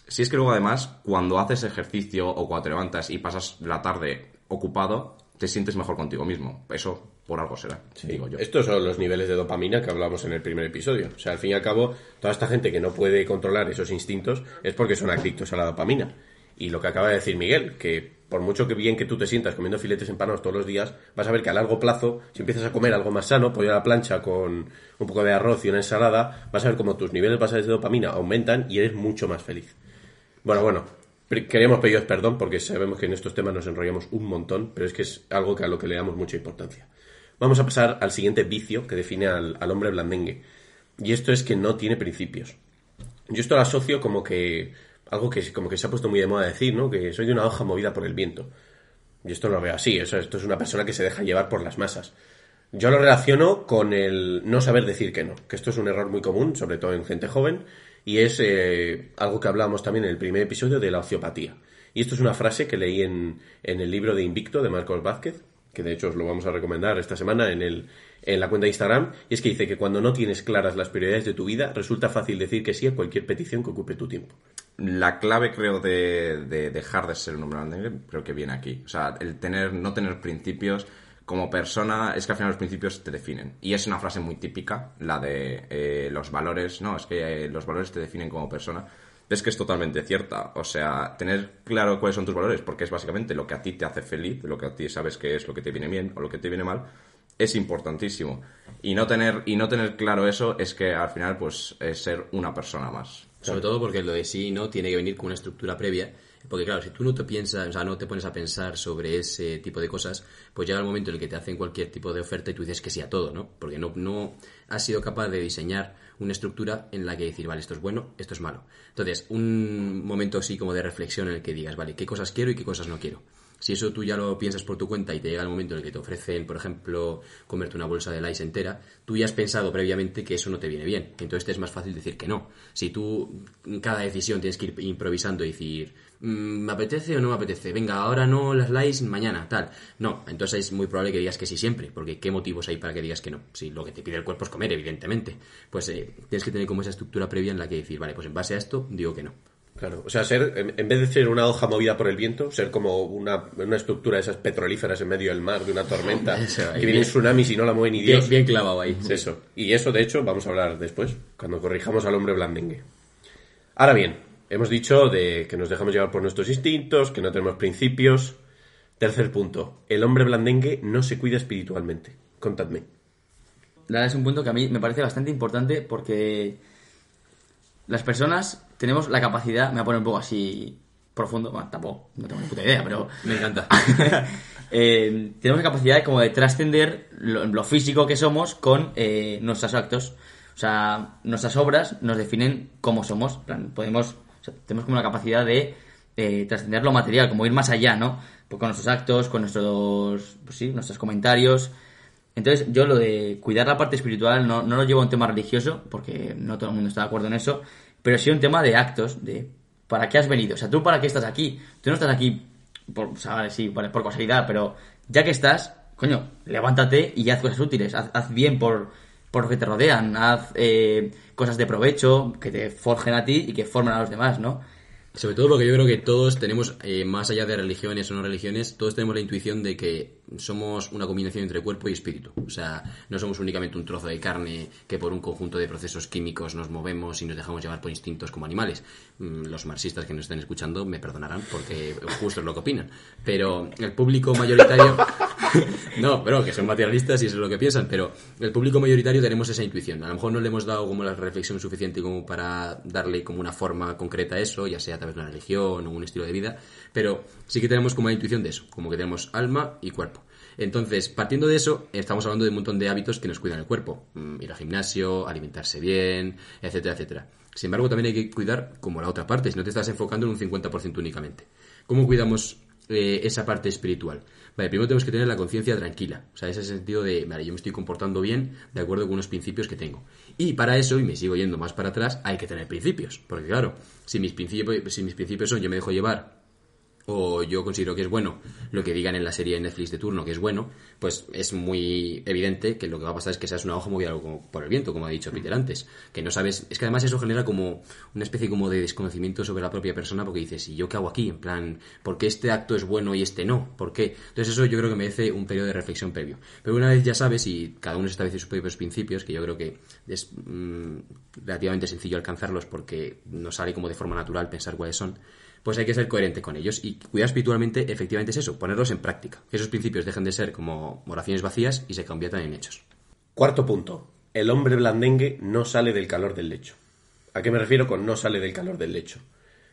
si es que luego además, cuando haces ejercicio o cuando te levantas y pasas la tarde ocupado, te sientes mejor contigo mismo. Eso por algo será, digo yo. Estos son los niveles de dopamina que hablamos en el primer episodio. O sea, al fin y al cabo, toda esta gente que no puede controlar esos instintos es porque son adictos a la dopamina. Y lo que acaba de decir Miguel, que por mucho que bien que tú te sientas comiendo filetes empanados todos los días, vas a ver que a largo plazo, si empiezas a comer algo más sano, pollo a la plancha con un poco de arroz y una ensalada, vas a ver como tus niveles basales de dopamina aumentan y eres mucho más feliz. Bueno, bueno, queríamos pediros perdón porque sabemos que en estos temas nos enrollamos un montón, pero es que es algo que a lo que le damos mucha importancia. Vamos a pasar al siguiente vicio que define al, al hombre blandengue. Y esto es que no tiene principios. Yo esto lo asocio como que algo que como que se ha puesto muy de moda decir, ¿no? Que soy una hoja movida por el viento. Y esto no lo veo así, eso, esto es una persona que se deja llevar por las masas. Yo lo relaciono con el no saber decir que no, que esto es un error muy común, sobre todo en gente joven, y es eh, algo que hablábamos también en el primer episodio de la ociopatía. Y esto es una frase que leí en, en el libro de Invicto de Marcos Vázquez, que de hecho os lo vamos a recomendar esta semana en, el, en la cuenta de Instagram, y es que dice que cuando no tienes claras las prioridades de tu vida, resulta fácil decir que sí a cualquier petición que ocupe tu tiempo. La clave, creo, de, de dejar de ser un hombre blandengue, creo que viene aquí. O sea, el tener, no tener principios como persona, es que al final los principios te definen. Y es una frase muy típica, la de eh, los valores, no, es que eh, los valores te definen como persona. Es que es totalmente cierta. O sea, tener claro cuáles son tus valores, porque es básicamente lo que a ti te hace feliz, lo que a ti sabes que es lo que te viene bien o lo que te viene mal, es importantísimo. Y no tener, y no tener claro eso es que al final, pues, es ser una persona más. Sobre todo porque lo de sí y no tiene que venir con una estructura previa. Porque claro, si tú no te piensas, o sea, no te pones a pensar sobre ese tipo de cosas, pues llega el momento en el que te hacen cualquier tipo de oferta y tú dices que sí a todo, ¿no? Porque no, no has sido capaz de diseñar una estructura en la que decir, vale, esto es bueno, esto es malo. Entonces, un momento así como de reflexión en el que digas, vale, ¿qué cosas quiero y qué cosas no quiero? Si eso tú ya lo piensas por tu cuenta y te llega el momento en el que te ofrecen, por ejemplo, comerte una bolsa de lice entera, tú ya has pensado previamente que eso no te viene bien. Entonces te es más fácil decir que no. Si tú cada decisión tienes que ir improvisando y decir, "Mm, ¿me apetece o no me apetece? Venga, ahora no las lice, mañana, tal. No, entonces es muy probable que digas que sí siempre, porque ¿qué motivos hay para que digas que no? Si lo que te pide el cuerpo es comer, evidentemente. Pues eh, tienes que tener como esa estructura previa en la que decir, vale, pues en base a esto digo que no. Claro, o sea, ser, en vez de ser una hoja movida por el viento, ser como una, una estructura de esas petrolíferas en medio del mar, de una tormenta, Eso, que viene un bien. tsunami y no la mueve ni Dios. Bien, bien clavado ahí. Es eso. Y eso, de hecho, vamos a hablar después, cuando corrijamos al hombre blandengue. Ahora bien, hemos dicho de que nos dejamos llevar por nuestros instintos, que no tenemos principios. Tercer punto, el hombre blandengue no se cuida espiritualmente. Contadme. La verdad es un punto que a mí me parece bastante importante porque las personas tenemos la capacidad, me voy a poner un poco así profundo, bueno, tampoco, no tengo ni puta idea, pero Me encanta. eh, tenemos la capacidad como de trascender lo, lo físico que somos con eh, nuestros actos. O sea, nuestras obras nos definen cómo somos. Podemos, o sea, tenemos como la capacidad de eh, trascender lo material, como ir más allá, ¿no? Pues con nuestros actos, con nuestros, pues sí, nuestros comentarios. Entonces, yo lo de cuidar la parte espiritual no, no lo llevo a un tema religioso, porque no todo el mundo está de acuerdo en eso, pero sí un tema de actos, de para qué has venido. O sea, tú para qué estás aquí. Tú no estás aquí por, o sea, vale, sí, vale, por casualidad, pero ya que estás, coño, levántate y haz cosas útiles. Haz, bien por, por los que te rodean. Haz eh, cosas de provecho que te forjen a ti y que formen a los demás, ¿no? Sobre todo porque yo creo que todos tenemos, eh, más allá de religiones o no religiones, todos tenemos la intuición de que somos una combinación entre cuerpo y espíritu. O sea, no somos únicamente un trozo de carne que por un conjunto de procesos químicos nos movemos y nos dejamos llevar por instintos como animales. Mm, Los marxistas que nos estén escuchando me perdonarán porque justo es lo que opinan. Pero el público mayoritario... no, pero que son materialistas y eso es lo que piensan, pero el público mayoritario tenemos esa intuición. A lo mejor no le hemos dado como la reflexión suficiente como para darle como una forma concreta a eso, ya sea a través de una religión o un estilo de vida, pero sí que tenemos como la intuición de eso, como que tenemos alma y cuerpo. Entonces, partiendo de eso, estamos hablando de un montón de hábitos que nos cuidan el cuerpo. Mm, Ir al gimnasio, alimentarse bien, etcétera, etcétera. Sin embargo, también hay que cuidar como la otra parte, si no te estás enfocando en un 50% únicamente. ¿Cómo cuidamos eh, esa parte espiritual? Vale, primero tenemos que tener la conciencia tranquila. O sea, ese sentido de, vale, yo me estoy comportando bien de acuerdo con unos principios que tengo. Y para eso, y me sigo yendo más para atrás, hay que tener principios. Porque claro, si mis principios, si mis principios son yo me dejo llevar o yo considero que es bueno lo que digan en la serie de Netflix de turno que es bueno, pues es muy evidente que lo que va a pasar es que seas una hoja movida por el viento, como ha dicho Peter antes, que no sabes, es que además eso genera como una especie como de desconocimiento sobre la propia persona porque dices, ¿y yo qué hago aquí? En plan, ¿por qué este acto es bueno y este no? ¿Por qué? Entonces eso yo creo que merece un periodo de reflexión previo. Pero una vez ya sabes y cada uno establece sus propios principios, que yo creo que es mm, relativamente sencillo alcanzarlos porque nos sale como de forma natural pensar cuáles son, pues hay que ser coherente con ellos. Y cuidar espiritualmente, efectivamente, es eso, ponerlos en práctica. Que esos principios dejen de ser como oraciones vacías y se conviertan en hechos. Cuarto punto. El hombre blandengue no sale del calor del lecho. ¿A qué me refiero con no sale del calor del lecho?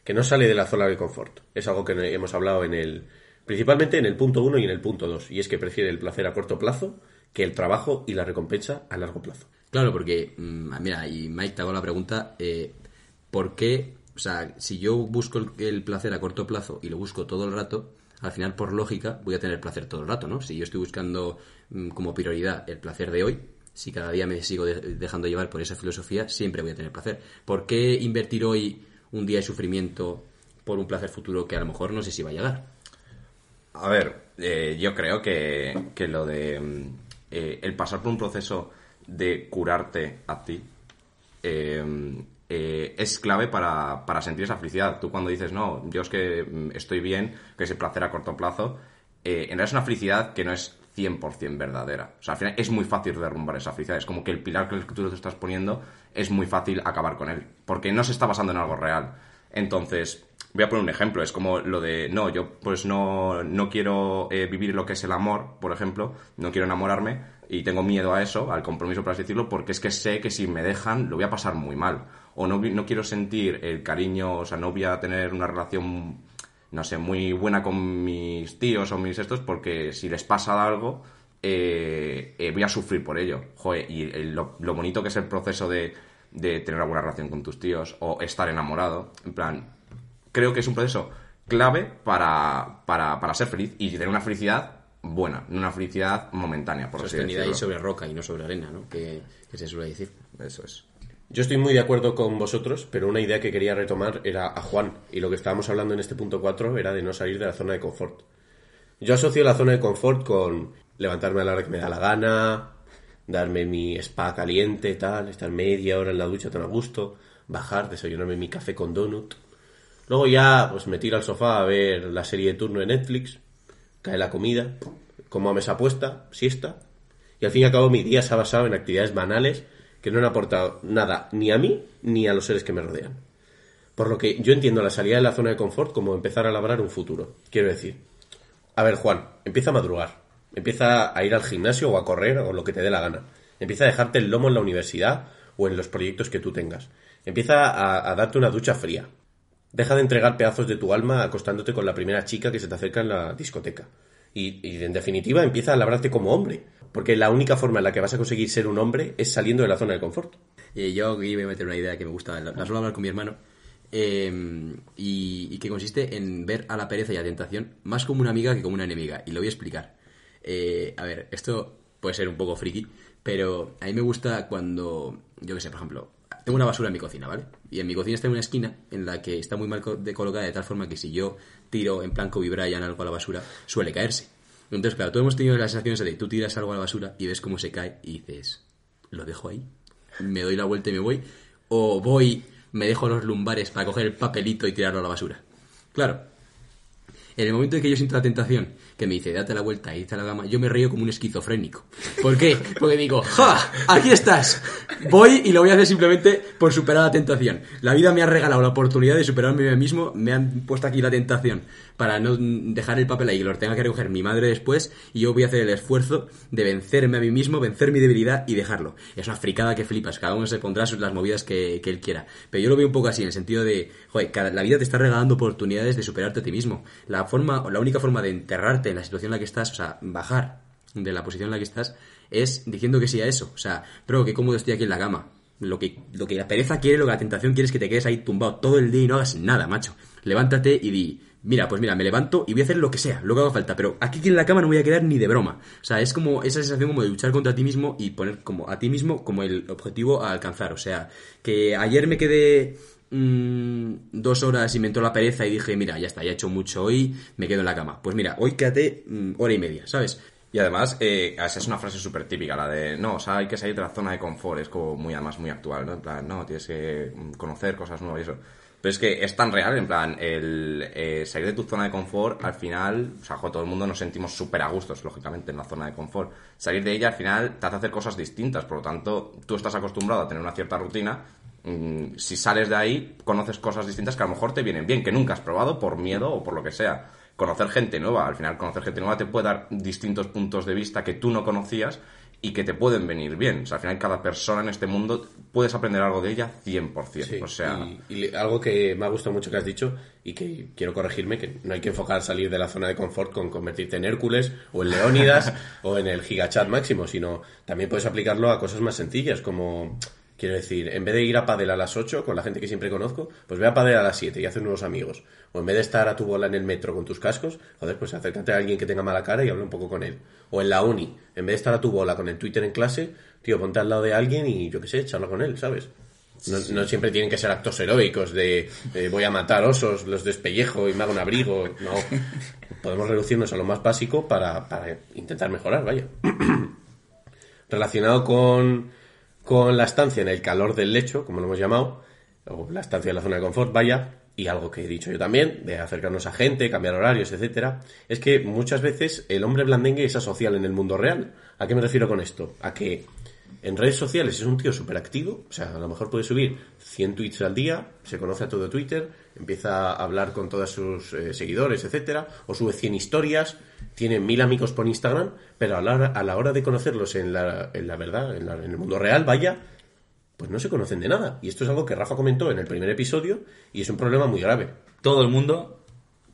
Que no sale de la zona de confort. Es algo que hemos hablado en el. principalmente en el punto 1 y en el punto 2. Y es que prefiere el placer a corto plazo que el trabajo y la recompensa a largo plazo. Claro, porque, mm, mira, y Mike te hago la pregunta, eh, ¿por qué, o sea, si yo busco el, placer a corto plazo y lo busco todo el rato, al final, por lógica, voy a tener placer todo el rato, ¿no? Si yo estoy buscando mm, como prioridad el placer de hoy, si cada día me sigo de- dejando llevar por esa filosofía, siempre voy a tener placer. ¿Por qué invertir hoy un día de sufrimiento por un placer futuro que a lo mejor no sé si va a llegar? A ver, eh, yo creo que, que lo de mm, eh, el pasar por un proceso de curarte a ti eh, eh, es clave para, para sentir esa felicidad. Tú cuando dices, no, yo es que mm, estoy bien, que es el placer a corto plazo, eh, en realidad es una felicidad que no es 100% verdadera. O sea, al final es muy fácil derrumbar esa felicidad. Es como que el pilar que tú te estás poniendo es muy fácil acabar con él, porque no se está basando en algo real. Entonces, voy a poner un ejemplo. Es como lo de, no, yo pues no, no quiero eh, vivir lo que es el amor, por ejemplo, no quiero enamorarme y tengo miedo a eso, al compromiso, por así decirlo, porque es que sé que si me dejan lo voy a pasar muy mal. O no, no quiero sentir el cariño, o sea, no voy a tener una relación, no sé, muy buena con mis tíos o mis estos, porque si les pasa algo, eh, eh, voy a sufrir por ello. Joder, y el- lo, lo bonito que es el proceso de, de tener una buena relación con tus tíos o estar enamorado, en plan, creo que es un proceso clave para, para, para ser feliz y tener una felicidad buena, no una felicidad momentánea, por así Sostenida ahí decirlo. sobre roca y no sobre arena, ¿no? Que, que se suele decir. Eso es. Yo estoy muy de acuerdo con vosotros, pero una idea que quería retomar era a Juan. Y lo que estábamos hablando en este punto 4 era de no salir de la zona de confort. Yo asocio la zona de confort con levantarme a la hora que me da la gana, darme mi spa caliente, tal, estar media hora en la ducha tan a gusto, bajar, desayunarme mi café con donut. Luego ya, pues me tiro al sofá a ver la serie de turno de Netflix, cae la comida, como a mesa puesta, siesta, y al fin y al cabo mi día se ha basado en actividades banales que no han aportado nada ni a mí ni a los seres que me rodean. Por lo que yo entiendo la salida de la zona de confort como empezar a labrar un futuro. Quiero decir, a ver Juan, empieza a madrugar, empieza a ir al gimnasio o a correr o lo que te dé la gana. Empieza a dejarte el lomo en la universidad o en los proyectos que tú tengas. Empieza a, darte una ducha fría. Deja de entregar pedazos de tu alma acostándote con la primera chica que se te acerca en la discoteca. Y, y, en definitiva empieza a labrarte como hombre. Porque la única forma en la que vas a conseguir ser un hombre es saliendo de la zona de confort. Y yo aquí voy a meter una idea que me gusta, la, suelo hablar con mi hermano, eh, y, que consiste en ver a la pereza y a la tentación más como una amiga que como una enemiga. Y lo voy a explicar. Eh, a ver, esto puede ser un poco friki, pero a mí me gusta cuando, yo qué sé, por ejemplo, tengo una basura en mi cocina, ¿vale? Y en mi cocina está en una esquina en la que está muy mal de colocada de tal forma que si yo tiro en plan Kobe Bryant algo a la basura, suele caerse. Entonces, claro, todos hemos tenido la sensación de tú tiras algo a la basura y ves cómo se cae y dices, ¿lo dejo ahí? ¿Me doy la vuelta y me voy? ¿O voy, me dejo los lumbares para coger el papelito y tirarlo a la basura? Claro, en el momento en que yo siento la tentación, que me dice, date la vuelta y a la cama, yo me río como un esquizofrénico. ¿Por qué? Porque digo, ¡ja! ¡Aquí estás! Voy y lo voy a hacer simplemente por superar la tentación. La vida me ha regalado la oportunidad de superarme a mí mismo, me han puesto aquí la tentación para no dejar el papel ahí, que lo tenga que recoger mi madre después, y yo voy a hacer el esfuerzo de vencerme a mí mismo, vencer mi debilidad y dejarlo. Es una fricada que flipas, cada uno se pondrá sus, las movidas que, que él quiera. Pero yo lo veo un poco así, en el sentido de, joder, la vida te está regalando oportunidades de superarte a ti mismo. La forma, la única forma de enterrarte en la situación en la que estás, o sea, bajar de la posición en la que estás, es diciendo que sí a eso. O sea, bro, qué cómodo estoy aquí en la cama. Lo que, lo que la pereza quiere, lo que la tentación quiere es que te quedes ahí tumbado todo el día y no hagas nada, macho. Levántate y di, mira, pues mira, me levanto y voy a hacer lo que sea, lo que haga falta, pero aquí en la cama no voy a quedar ni de broma. O sea, es como esa sensación como de luchar contra ti mismo y poner como a ti mismo como el objetivo a alcanzar. O sea, que ayer me quedé mm, dos horas y me entró la pereza y dije, mira, ya está, ya he hecho mucho hoy, me quedo en la cama. Pues mira, hoy quédate mm, hora y media, ¿sabes? Y además, eh, esa es una frase súper típica, la de, no, o sea, hay que salir de la zona de confort, es como muy, además, muy actual, ¿no? En plan, no, tienes que mm, conocer cosas nuevas y eso. Pero es que es tan real, en plan, el eh, salir de tu zona de confort, al final, o sea, jo, todo el mundo nos sentimos súper a gustos, lógicamente, en la zona de confort. Salir de ella, al final, te hace hacer cosas distintas, por lo tanto, tú estás acostumbrado a tener una cierta rutina, mm, si sales de ahí, conoces cosas distintas que a lo mejor te vienen bien, que nunca has probado por miedo o por lo que sea. Conocer gente nueva, al final conocer gente nueva te puede dar distintos puntos de vista que tú no conocías y que te pueden venir bien. O sea, al final cada persona en este mundo puedes aprender algo de ella 100%. Sí, o sea, y, algo que me ha gustado mucho que has dicho y que quiero corregirme, que no hay que enfocar salir de la zona de confort con convertirte en Hércules o en Leónidas o en el gigachat máximo, sino también puedes aplicarlo a cosas más sencillas, como, quiero decir, en vez de ir a padel a las 8 con la gente que siempre conozco, pues ve a padel a las 7 y haces nuevos amigos. O en vez de estar a tu bola en el metro con tus cascos, joder, pues acércate a alguien que tenga mala cara y habla un poco con él. O en la uni, en vez de estar a tu bola con el Twitter en clase, tío, ponte al lado de alguien y yo qué sé, charla con él, ¿sabes? No, no siempre tienen que ser actos heroicos de eh, voy a matar osos, los despellejo y me hago un abrigo. No, podemos reducirnos a lo más básico para, para intentar mejorar, vaya. Relacionado con, con la estancia en el calor del lecho, como lo hemos llamado, o la estancia en la zona de confort, vaya, y algo que he dicho yo también, de acercarnos a gente, cambiar horarios, etcétera, es que muchas veces el hombre blandengue es asocial en el mundo real. ¿A qué me refiero con esto? A que en redes sociales es un tío súper activo, o sea, a lo mejor puede subir 100 tweets al día, se conoce a todo Twitter, empieza a hablar con todos sus eh, seguidores, etcétera, o sube 100 historias, tiene mil amigos por Instagram, pero a la hora, a la hora de conocerlos en la, en la verdad, en, la- en el mundo real, vaya, pues no se conocen de nada. Y esto es algo que Rafa comentó en el primer episodio y es un problema muy grave. todo el mundo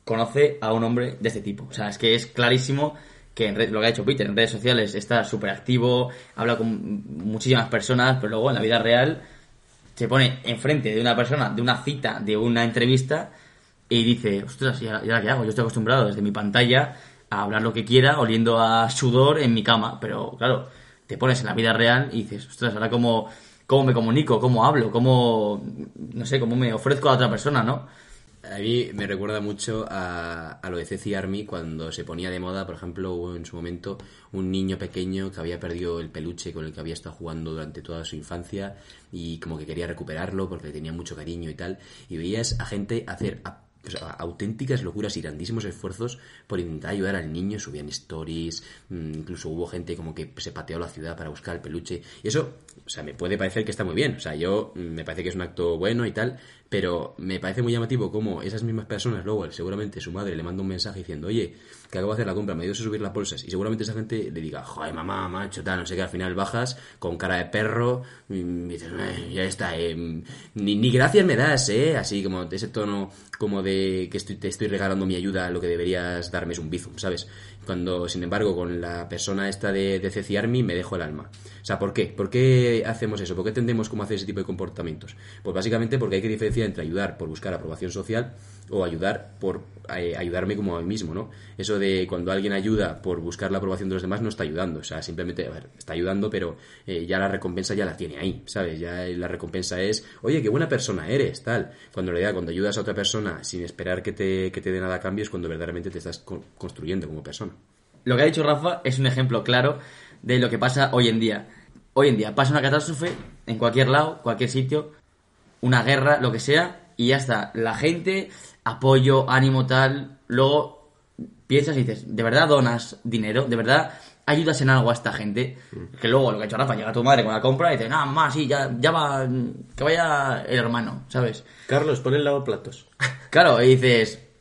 conoce a un hombre de este tipo. O sea, es que es clarísimo que en red- lo que ha hecho Peter en redes sociales está súper activo, habla con muchísimas personas, pero luego en la vida real se pone enfrente de una persona, de una cita, de una entrevista, y dice, ostras, ¿y ahora, qué hago? Yo estoy acostumbrado desde mi pantalla a hablar lo que quiera, oliendo a sudor en mi cama, pero claro, te pones en la vida real y dices, ostras, ahora cómo, cómo me comunico, cómo hablo, cómo, no sé, cómo me ofrezco a otra persona, ¿no? A mí me recuerda mucho a, a lo de Ceci Army cuando se ponía de moda, por ejemplo, hubo en su momento un niño pequeño que había perdido el peluche con el que había estado jugando durante toda su infancia y como que quería recuperarlo porque le tenía mucho cariño y tal. Y veías a gente hacer auténticas locuras y grandísimos esfuerzos por intentar ayudar al niño, subían stories, mm, incluso hubo gente como que se pateó la ciudad para buscar el peluche. Y eso, o sea, me puede parecer que está muy bien, o sea, yo mm, me parece que es un acto bueno y tal, pero me parece muy llamativo como esas mismas personas luego, seguramente su madre le manda un mensaje diciendo, oye, que acabo de hacer la compra, me dio a subir las bolsas, y seguramente esa gente le diga, joder, mamá, macho, tal, no sé qué, al final bajas con cara de perro, y dices, "Eh, ya está, eh, ni, ni gracias me das, eh, así como ese tono como de que estoy, te estoy regalando mi ayuda, lo que deberías darme es un bizum, ¿sabes? Cuando, sin embargo, con la persona esta de, de Ceci Army me dejo el alma. O sea, ¿por qué? ¿Por qué hacemos eso? ¿Por qué tendemos como hacer ese tipo de comportamientos? Pues básicamente porque hay que diferenciar entre ayudar por buscar aprobación social o ayudar por eh, ayudarme como a mí mismo, ¿no? Eso de cuando alguien ayuda por buscar la aprobación de los demás no está ayudando, o sea, simplemente, a ver, está ayudando, pero eh, ya la recompensa ya la tiene ahí, ¿sabes? Ya la recompensa es, oye, qué buena persona eres, tal. Cuando en realidad cuando ayudas a otra persona sin esperar que te, que te dé nada a cambio es cuando verdaderamente te estás co- construyendo como persona. Lo que ha dicho Rafa es un ejemplo claro de lo que pasa hoy en día. Hoy en día pasa una catástrofe en cualquier lado, cualquier sitio, una guerra, lo que sea, y ya está. La gente, apoyo, ánimo, tal. Luego piensas y dices, ¿de verdad donas dinero? ¿De verdad ayudas en algo a esta gente? Que luego lo que ha hecho Rafa, llega tu madre con la compra y dice, no, mamá, sí, ya, ya va, que vaya el hermano, ¿sabes? Carlos, pon el lavaplatos. Claro, y dices, mm,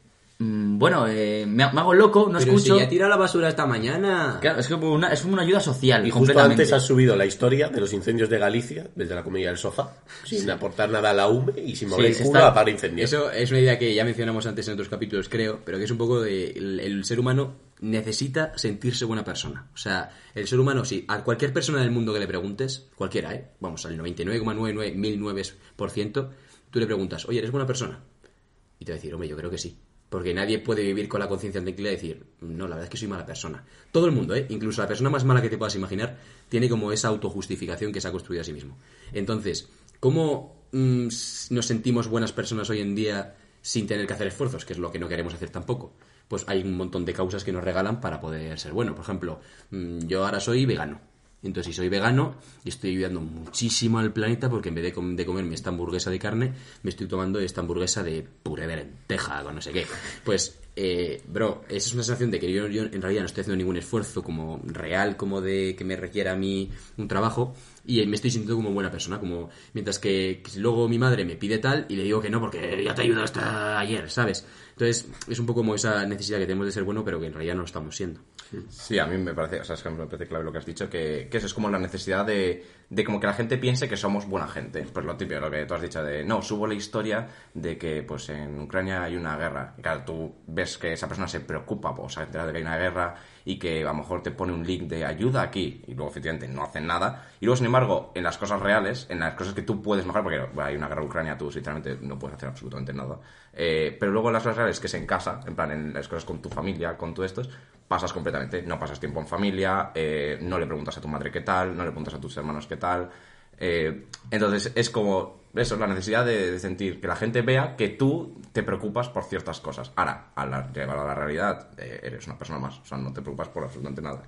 bueno, eh, me, me hago loco, no Pero escucho. si ya tira la basura esta mañana. Claro, es como una, es como una ayuda social. Y justo antes has subido la historia de los incendios de Galicia, desde la comedia del sofá, sin aportar nada a la UME y sin mover Sí, el culo está- para incendios. Eso es una idea que ya mencionamos antes en otros capítulos, creo, pero que es un poco de el, el ser humano necesita sentirse buena persona. O sea, el ser humano, si a cualquier persona del mundo que le preguntes, cualquiera, ¿eh? Vamos, al 99,99009%, tú le preguntas, oye, ¿eres buena persona? Y te va a decir, hombre, yo creo que sí. Porque nadie puede vivir con la conciencia tranquila y decir, no, la verdad es que soy mala persona. Todo el mundo, ¿eh? Incluso la persona más mala que te puedas imaginar, tiene como esa autojustificación que se ha construido a sí mismo. Entonces, ¿cómo mm, nos sentimos buenas personas hoy en día sin tener que hacer esfuerzos? Que es lo que no queremos hacer tampoco. Pues hay un montón de causas que nos regalan para poder ser bueno. Por ejemplo, mm, yo ahora soy vegano. Entonces, si soy vegano y estoy ayudando muchísimo al planeta, porque en vez de, com- de comerme esta hamburguesa de carne, me estoy tomando esta hamburguesa de puré de lenteja con no sé qué. Pues, eh, bro, esa es una sensación de que yo, yo en realidad no estoy haciendo ningún esfuerzo como real, como de que me requiera a mí un trabajo, y me estoy sintiendo como buena persona, como mientras que, que luego mi madre me pide tal y le digo que no porque ya te ayudado hasta ayer, ¿sabes? Entonces, es un poco como esa necesidad que tenemos de ser bueno, pero que en realidad no lo estamos siendo. Sí, a mí me parece, o sea, es que me parece clave lo que has dicho, que, que eso es como la necesidad de, de como que la gente piense que somos buena gente. Pues lo típico, lo que tú has dicho de, no, subo la historia de que pues en Ucrania hay una guerra. Y claro, tú ves que esa persona se preocupa, pues se ha enterado de que hay una guerra y que a lo mejor te pone un link de ayuda aquí y luego efectivamente no hacen nada. Y luego, sin embargo, en las cosas reales, en las cosas que tú puedes mejorar, porque hay una guerra en Ucrania, tú sinceramente no puedes hacer absolutamente nada. Eh, pero luego en las cosas reales, que es en casa, en plan, en las cosas con tu familia, con todo esto, pasas completamente. No pasas tiempo en familia, eh, no le preguntas a tu madre qué tal, no le preguntas a tus hermanos qué tal. Eh, entonces es como eso, la necesidad de, sentir que la gente vea que tú te preocupas por ciertas cosas. Ahora, al llevar a la realidad, eh, eres una persona más. O sea, no te preocupas por absolutamente nada.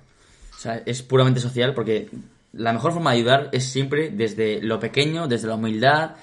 O sea, es puramente social porque la mejor forma de ayudar es siempre desde lo pequeño, desde la humildad,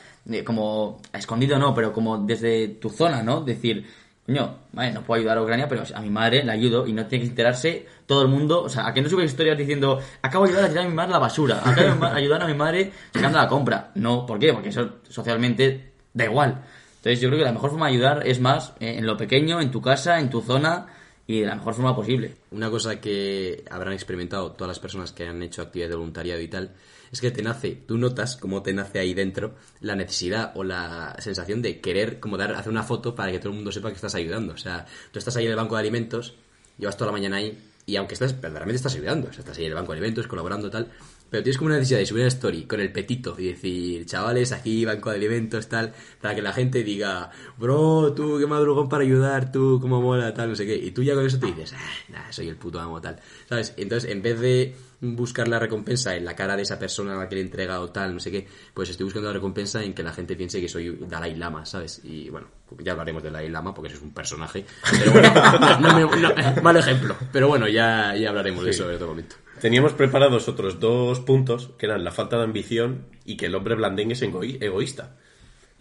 como escondido no, pero como desde tu zona, ¿no? Decir, coño, vale, no puedo ayudar a Ucrania, pero a mi madre la ayudo y no tiene que enterarse todo el mundo. O sea, a que no subes historias diciendo, acabo de ayudar a tirar a mi madre la basura, acabo de ayudar a mi madre sacando la compra. No, ¿por qué? Porque eso socialmente da igual. Entonces yo creo que la mejor forma de ayudar es más eh, en lo pequeño, en tu casa, en tu zona y de la mejor forma posible. Una cosa que habrán experimentado todas las personas que han hecho actividad de voluntariado y tal, es que te nace, tú notas cómo te nace ahí dentro la necesidad o la sensación de querer como dar, hacer una foto para que todo el mundo sepa que estás ayudando. O sea, tú estás ahí en el banco de alimentos, llevas toda la mañana ahí, y aunque estás, verdaderamente estás ayudando, o sea, estás ahí en el banco de alimentos, colaborando tal, pero tienes como una necesidad de subir una story con el petito y decir, chavales, aquí banco de alimentos, tal, para que la gente diga, bro, tú qué madrugón para ayudar, tú cómo mola, tal, no sé qué. Y tú ya con eso te dices, ah, nah, soy el puto amo, tal. ¿Sabes? Entonces, en vez de buscar la recompensa en la cara de esa persona a la que le he entregado tal, no sé qué, pues estoy buscando la recompensa en que la gente piense que soy Dalai Lama, ¿sabes? Y bueno, ya hablaremos del Dalai Lama porque ese es un personaje. Pero bueno, no, no me- no, mal ejemplo. Pero bueno, ya, ya hablaremos de eso en otro momento. Teníamos preparados otros dos puntos, que eran la falta de ambición y que el hombre blandengue es egoísta.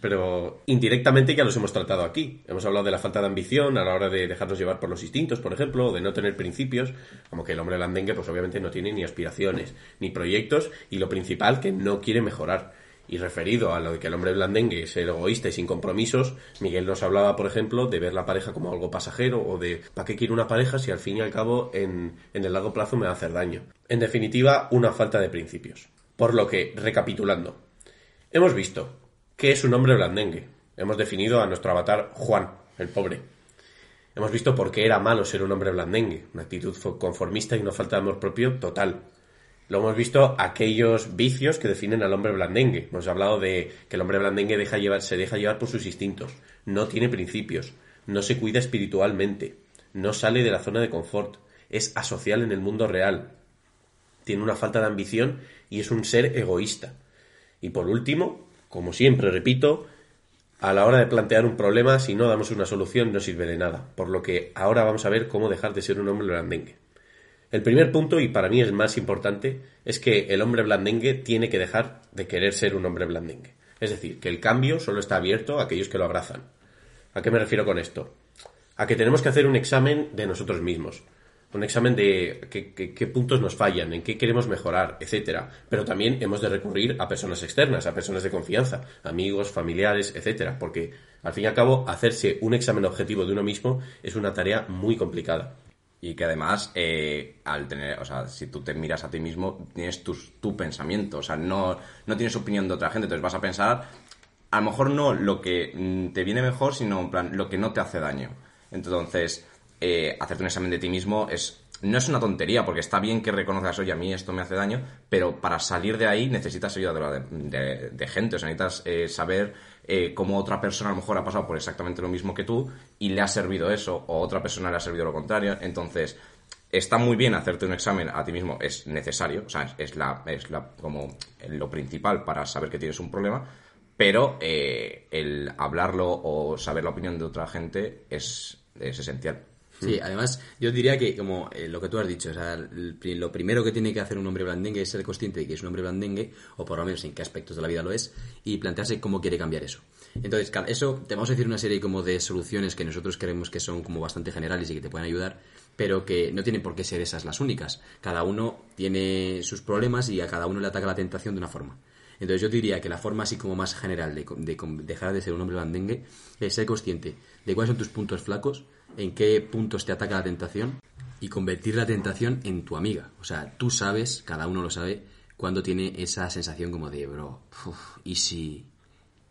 Pero indirectamente ya los hemos tratado aquí. Hemos hablado de la falta de ambición a la hora de dejarnos llevar por los instintos, por ejemplo, o de no tener principios, como que el hombre blandengue pues obviamente no tiene ni aspiraciones, ni proyectos, y lo principal, que no quiere mejorar. Y referido a lo de que el hombre blandengue es egoísta y sin compromisos, Miguel nos hablaba, por ejemplo, de ver la pareja como algo pasajero o de ¿para qué quiero una pareja si al fin y al cabo en, en el largo plazo me va a hacer daño? En definitiva, una falta de principios. Por lo que, recapitulando, hemos visto qué es un hombre blandengue. Hemos definido a nuestro avatar Juan, el pobre. Hemos visto por qué era malo ser un hombre blandengue, una actitud fo- conformista y una falta de amor propio total. Lo hemos visto aquellos vicios que definen al hombre blandengue. Hemos hablado de que el hombre blandengue deja llevar, se deja llevar por sus instintos, no tiene principios, no se cuida espiritualmente, no sale de la zona de confort, es asocial en el mundo real, tiene una falta de ambición y es un ser egoísta. Y por último, como siempre repito, a la hora de plantear un problema, si no damos una solución, no sirve de nada. Por lo que ahora vamos a ver cómo dejar de ser un hombre blandengue. El primer punto, y para mí es más importante, es que el hombre blandengue tiene que dejar de querer ser un hombre blandengue. Es decir, que el cambio solo está abierto a aquellos que lo abrazan. ¿A qué me refiero con esto? A que tenemos que hacer un examen de nosotros mismos. Un examen de qué, puntos nos fallan, en qué queremos mejorar, etcétera. Pero también hemos de recurrir a personas externas, a personas de confianza, amigos, familiares, etcétera. Porque, al fin y al cabo, hacerse un examen objetivo de uno mismo es una tarea muy complicada. Y que además, eh, al tener, o sea, si tú te miras a ti mismo, tienes tus, tu pensamiento, o sea, no, no tienes opinión de otra gente, entonces vas a pensar, a lo mejor no lo que mm, te viene mejor, sino plan, lo que no te hace daño. Entonces, eh, hacerte un examen de ti mismo es, no es una tontería, porque está bien que reconozcas, oye, a mí esto me hace daño, pero para salir de ahí necesitas ayuda de, de- de gente, o sea, necesitas eh, saber eh, cómo otra persona a lo mejor ha pasado por exactamente lo mismo que tú y le ha servido eso, o otra persona le ha servido lo contrario. Entonces, está muy bien hacerte un examen a ti mismo, es necesario, o sea, es, la, es la, como lo principal para saber que tienes un problema, pero eh, el hablarlo o saber la opinión de otra gente es esencial. Sí, además yo diría que como eh, lo que tú has dicho, o sea, el lo primero que tiene que hacer un hombre blandengue es ser consciente de que es un hombre blandengue, o por lo menos en qué aspectos de la vida lo es, y plantearse cómo quiere cambiar eso. Entonces, eso te vamos a decir una serie como de soluciones que nosotros creemos que son como bastante generales y que te pueden ayudar, pero que no tienen por qué ser esas las únicas. Cada uno tiene sus problemas y a cada uno le ataca la tentación de una forma. Entonces yo diría que la forma así como más general de, de dejar de ser un hombre blandengue es ser consciente de cuáles son tus puntos flacos, en qué puntos te ataca la tentación y convertir la tentación en tu amiga. O sea, tú sabes, cada uno lo sabe, cuando tiene esa sensación como de, bro, y si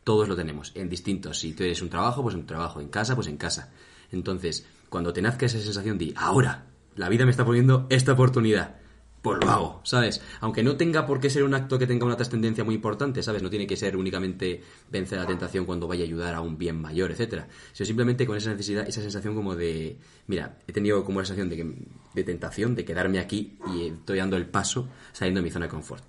todos lo tenemos, en distintos. Si tú eres un trabajo, pues en trabajo, en casa, pues en casa. Entonces, cuando te nazca esa sensación de, ahora, la vida me está poniendo esta oportunidad, pues lo hago, ¿sabes? Aunque no tenga por qué ser un acto que tenga una trascendencia muy importante, ¿sabes? No tiene que ser únicamente vencer la tentación cuando vaya a ayudar a un bien mayor, etcétera. Sino simplemente con esa necesidad, esa sensación como de, mira, he tenido como la sensación de, que, de tentación, de quedarme aquí y estoy dando el paso saliendo de mi zona de confort.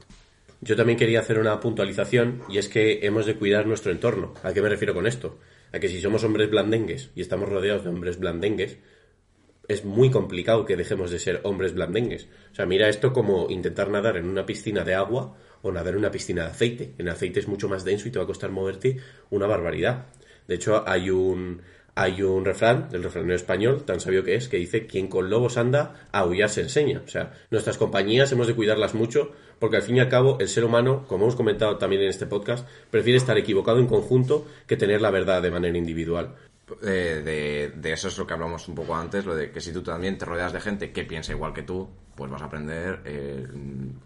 Yo también quería hacer una puntualización y es que hemos de cuidar nuestro entorno. ¿A qué me refiero con esto? A que si somos hombres blandengues y estamos rodeados de hombres blandengues, es muy complicado que dejemos de ser hombres blandengues. O sea, mira esto como intentar nadar en una piscina de agua o nadar en una piscina de aceite. En aceite es mucho más denso y te va a costar moverte una barbaridad. De hecho, hay un, hay un refrán del refranero español, tan sabio que es, que dice, quien con lobos anda, a aullar se enseña. O sea, nuestras compañías hemos de cuidarlas mucho, porque al fin y al cabo el ser humano, como hemos comentado también en este podcast, prefiere estar equivocado en conjunto que tener la verdad de manera individual. Eh, de, de eso es lo que hablamos un poco antes, lo de que si tú también te rodeas de gente que piensa igual que tú, pues vas a aprender eh,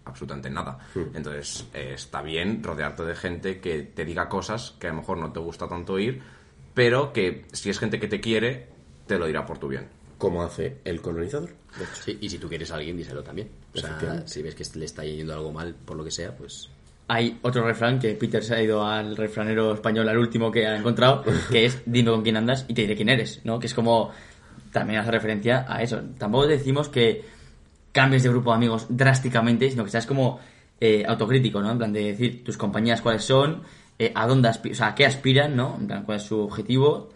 absolutamente nada. Entonces, eh, está bien rodearte de gente que te diga cosas que a lo mejor no te gusta tanto oír, pero que si es gente que te quiere, te lo dirá por tu bien. Como hace el colonizador. Sí, y si tú quieres a alguien, díselo también. O sea, si ves que le está yendo algo mal por lo que sea, pues Hay otro refrán que Peter se ha ido al refranero español, al último que ha encontrado, que es dime con quién andas y te diré quién eres, ¿no? Que es como también hace referencia a eso. Tampoco decimos que cambies de grupo de amigos drásticamente, sino que seas como eh, autocrítico, ¿no? En plan de decir tus compañías cuáles son, eh, a dónde o sea, a qué aspiran, ¿no? En plan, cuál es su objetivo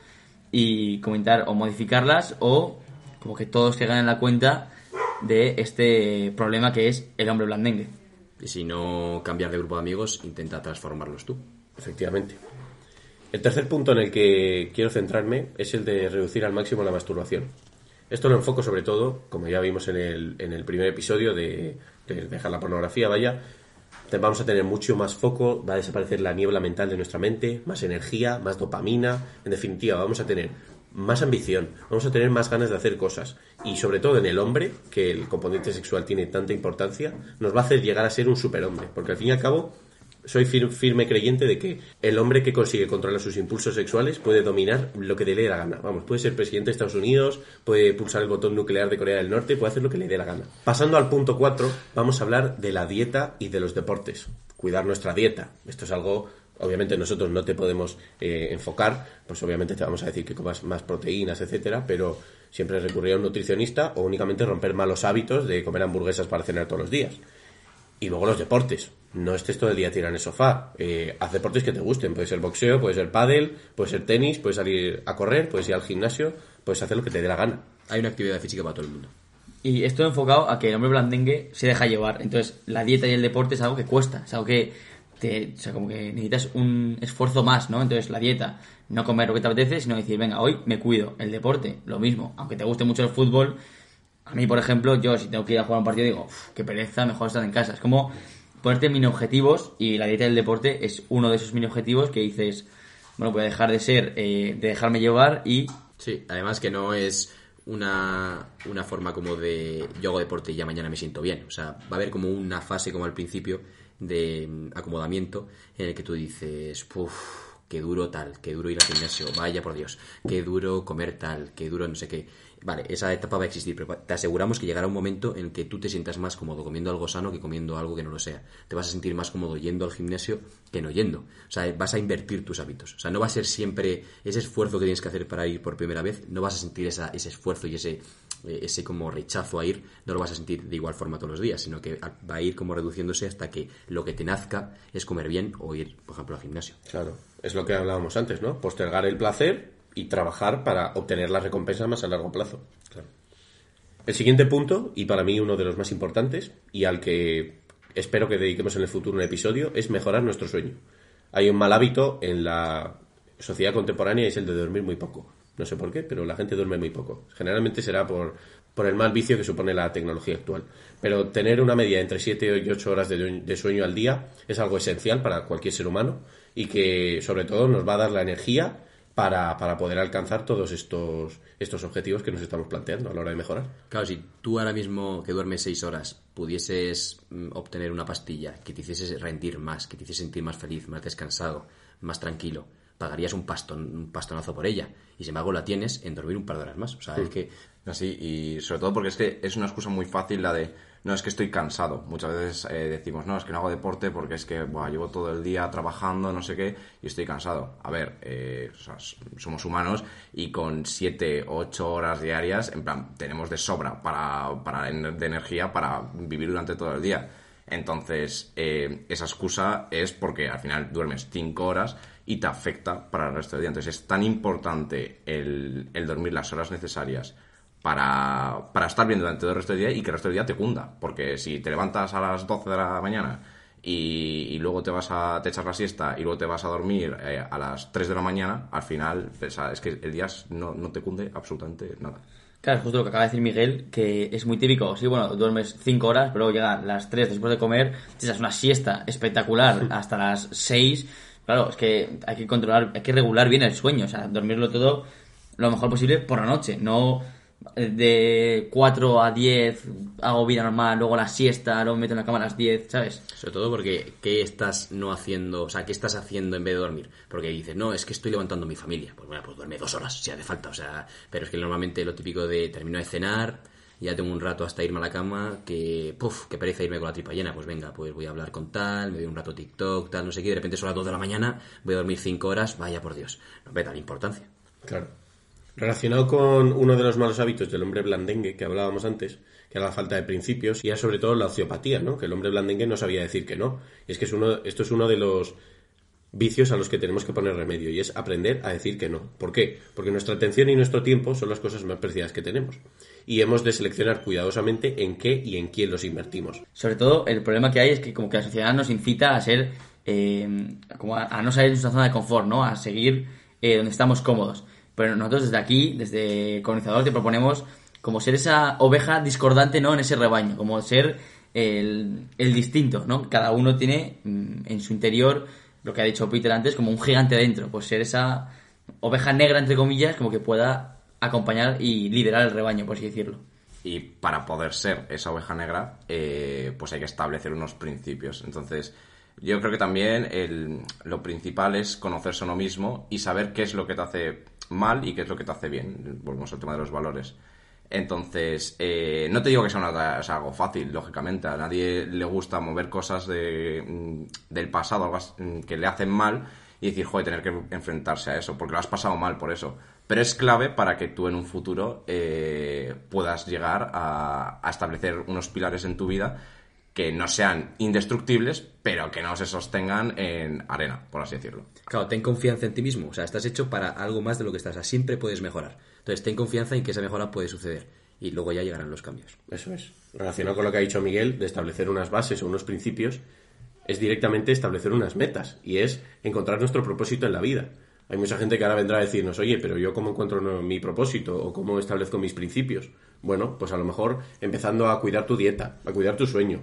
y comentar o modificarlas o como que todos caigan en la cuenta de este problema que es el hombre blandengue. Y si no cambiar de grupo de amigos, intenta transformarlos tú. Efectivamente. El tercer punto en el que quiero centrarme es el de reducir al máximo la masturbación. Esto lo enfoco sobre todo, como ya vimos en el, en el primer episodio de, de dejar la pornografía, vaya, vamos a tener mucho más foco, va a desaparecer la niebla mental de nuestra mente, más energía, más dopamina, en definitiva, vamos a tener más ambición, vamos a tener más ganas de hacer cosas. Y sobre todo en el hombre, que el componente sexual tiene tanta importancia, nos va a hacer llegar a ser un superhombre, porque al fin y al cabo soy fir- firme creyente de que el hombre que consigue controlar sus impulsos sexuales puede dominar lo que le dé la gana. Vamos, puede ser presidente de Estados Unidos, puede pulsar el botón nuclear de Corea del Norte, puede hacer lo que le dé la gana. Pasando al punto 4, vamos a hablar de la dieta y de los deportes. Cuidar nuestra dieta. Esto es algo, obviamente nosotros no te podemos eh, enfocar, pues obviamente te vamos a decir que comas más proteínas, etcétera, pero siempre recurrir a un nutricionista o únicamente romper malos hábitos de comer hamburguesas para cenar todos los días. Y luego los deportes. No estés todo el día tirado en el sofá. Eh, haz deportes que te gusten. Puede ser boxeo, puede ser pádel, puede ser tenis, puedes salir a correr, puedes ir al gimnasio, puedes hacer lo que te dé la gana. Hay una actividad física para todo el mundo. Y esto enfocado a que el hombre blandengue se deja llevar. Entonces, la dieta y el deporte es algo que cuesta, es algo que te, o sea, como que necesitas un esfuerzo más, ¿no? Entonces, la dieta, no comer lo que te apetece, sino decir, venga, hoy me cuido. El deporte, lo mismo. Aunque te guste mucho el fútbol, a mí, por ejemplo, yo si tengo que ir a jugar un partido digo, "Uf, qué pereza, mejor estar en casa. Es como ponerte mini objetivos y la dieta del deporte es uno de esos mini objetivos que dices, bueno, voy a dejar de ser, eh, de dejarme llevar y Sí, además que no es una, una forma como de yo hago deporte y ya mañana me siento bien. O sea, va a haber como una fase como al principio de mm, acomodamiento en el que tú dices, puff, qué duro tal, qué duro ir al gimnasio, vaya por Dios, qué duro comer tal, qué duro no sé qué. Vale, esa etapa va a existir, pero te aseguramos que llegará un momento en el que tú te sientas más cómodo comiendo algo sano que comiendo algo que no lo sea. Te vas a sentir más cómodo yendo al gimnasio que no yendo. O sea, vas a invertir tus hábitos. O sea, no va a ser siempre ese esfuerzo que tienes que hacer para ir por primera vez, no vas a sentir esa, ese esfuerzo y ese, ese como rechazo a ir, no lo vas a sentir de igual forma todos los días, sino que va a ir como reduciéndose hasta que lo que te nazca es comer bien o ir, por ejemplo, al gimnasio. Claro, es lo que hablábamos antes, ¿no? Postergar el placer y trabajar para obtener la recompensa más a largo plazo. Claro. El siguiente punto, y para mí uno de los más importantes, y al que espero que dediquemos en el futuro un episodio, es mejorar nuestro sueño. Hay un mal hábito en la sociedad contemporánea y es el de dormir muy poco. No sé por qué, pero la gente duerme muy poco. Generalmente será por, por el mal vicio que supone la tecnología actual. Pero tener una media entre 7 y 8 horas de, de sueño al día es algo esencial para cualquier ser humano y que sobre todo nos va a dar la energía para, para poder alcanzar todos estos, estos objetivos que nos estamos planteando a la hora de mejorar. Claro, si tú ahora mismo que duermes seis horas pudieses mm, obtener una pastilla que te hiciese rendir más, que te hiciese sentir más feliz, más descansado, más tranquilo, pagarías un, pastón, un pastonazo por ella. Y sin embargo la tienes en dormir un par de horas más. O sea, es que Así, y sobre todo porque es que es una excusa muy fácil la de, no, es que estoy cansado. Muchas veces eh, decimos, no, es que no hago deporte porque es que buah, llevo todo el día trabajando, no sé qué, y estoy cansado. A ver, eh, o sea, s- somos humanos y con 7 o 8 horas diarias, en plan, tenemos de sobra para, para de energía para vivir durante todo el día. Entonces, eh, esa excusa es porque al final duermes 5 horas y te afecta para el resto del día. Entonces, es tan importante el, el dormir las horas necesarias para, para estar bien durante todo el resto del día y que el resto del día te cunda. Porque si te levantas a las 12 de la mañana y, y luego te vas a te echas la siesta y luego te vas a dormir eh, a las 3 de la mañana, al final o sea, es que el día no, no te cunde absolutamente nada. Claro, justo lo que acaba de decir Miguel, que es muy típico. Sí, bueno, duermes 5 horas, pero luego llegan las 3 después de comer, te echas una siesta espectacular hasta las 6. Claro, es que hay que controlar, hay que regular bien el sueño, o sea, dormirlo todo lo mejor posible por la noche, no de 4 a 10 hago vida normal, luego la siesta, luego me meto en la cama a las 10, ¿sabes? Sobre todo porque, ¿qué estás no haciendo? O sea, ¿qué estás haciendo en vez de dormir? Porque dices, no, es que estoy levantando a mi familia. Pues bueno, pues duerme dos horas si hace falta. O sea, pero es que normalmente lo típico de termino de cenar, ya tengo un rato hasta irme a la cama, que, puf, que pereza irme con la tripa llena. Pues venga, pues voy a hablar con tal, me doy un rato TikTok, tal, no sé qué. De repente son las 2 de la mañana, voy a dormir 5 horas, vaya por Dios. No ve tal importancia. Claro. Relacionado con uno de los malos hábitos del hombre blandengue que hablábamos antes, que era la falta de principios, y era sobre todo la ociopatía, ¿no? Que el hombre blandengue no sabía decir que no. Y es que es uno, esto es uno de los vicios a los que tenemos que poner remedio, y es aprender a decir que no. ¿Por qué? Porque nuestra atención y nuestro tiempo son las cosas más preciadas que tenemos. Y hemos de seleccionar cuidadosamente en qué y en quién los invertimos. Sobre todo, el problema que hay es que como que la sociedad nos incita a ser, eh, como a, no salir de nuestra zona de confort, ¿no? A seguir eh, donde estamos cómodos. Pero nosotros desde aquí, desde Colonizador, te proponemos como ser esa oveja discordante, ¿no? En ese rebaño, como ser el, el distinto, ¿no? Cada uno tiene mm, en su interior, lo que ha dicho Peter antes, como un gigante dentro. Pues ser esa oveja negra, entre comillas, como que pueda acompañar y liderar el rebaño, por así decirlo. Y para poder ser esa oveja negra, eh, pues hay que establecer unos principios. Entonces, yo creo que también lo principal es conocerse uno mismo y saber qué es lo que te hace mal y qué es lo que te hace bien. Volvemos al tema de los valores. Entonces, eh, no te digo que sea, una- sea algo fácil, lógicamente. A nadie le gusta mover cosas de, mm, del pasado algo mm, que le hacen mal y decir, joder, tener que enfrentarse a eso, porque lo has pasado mal por eso. Pero es clave para que tú en un futuro eh, puedas llegar a establecer unos pilares en tu vida que no sean indestructibles, pero que no se sostengan en arena, por así decirlo. Claro, ten confianza en ti mismo. O sea, estás hecho para algo más de lo que estás. O sea, siempre puedes mejorar. Entonces, ten confianza en que esa mejora puede suceder. Y luego ya llegarán los cambios. Eso es. Relacionado con lo que ha dicho Miguel, de establecer unas bases o unos principios, es directamente establecer unas metas y es encontrar nuestro propósito en la vida. Hay mucha gente que ahora vendrá a decirnos, oye, pero yo cómo encuentro mi propósito o cómo establezco mis principios. Bueno, pues a lo mejor empezando a cuidar tu dieta, a cuidar tu sueño,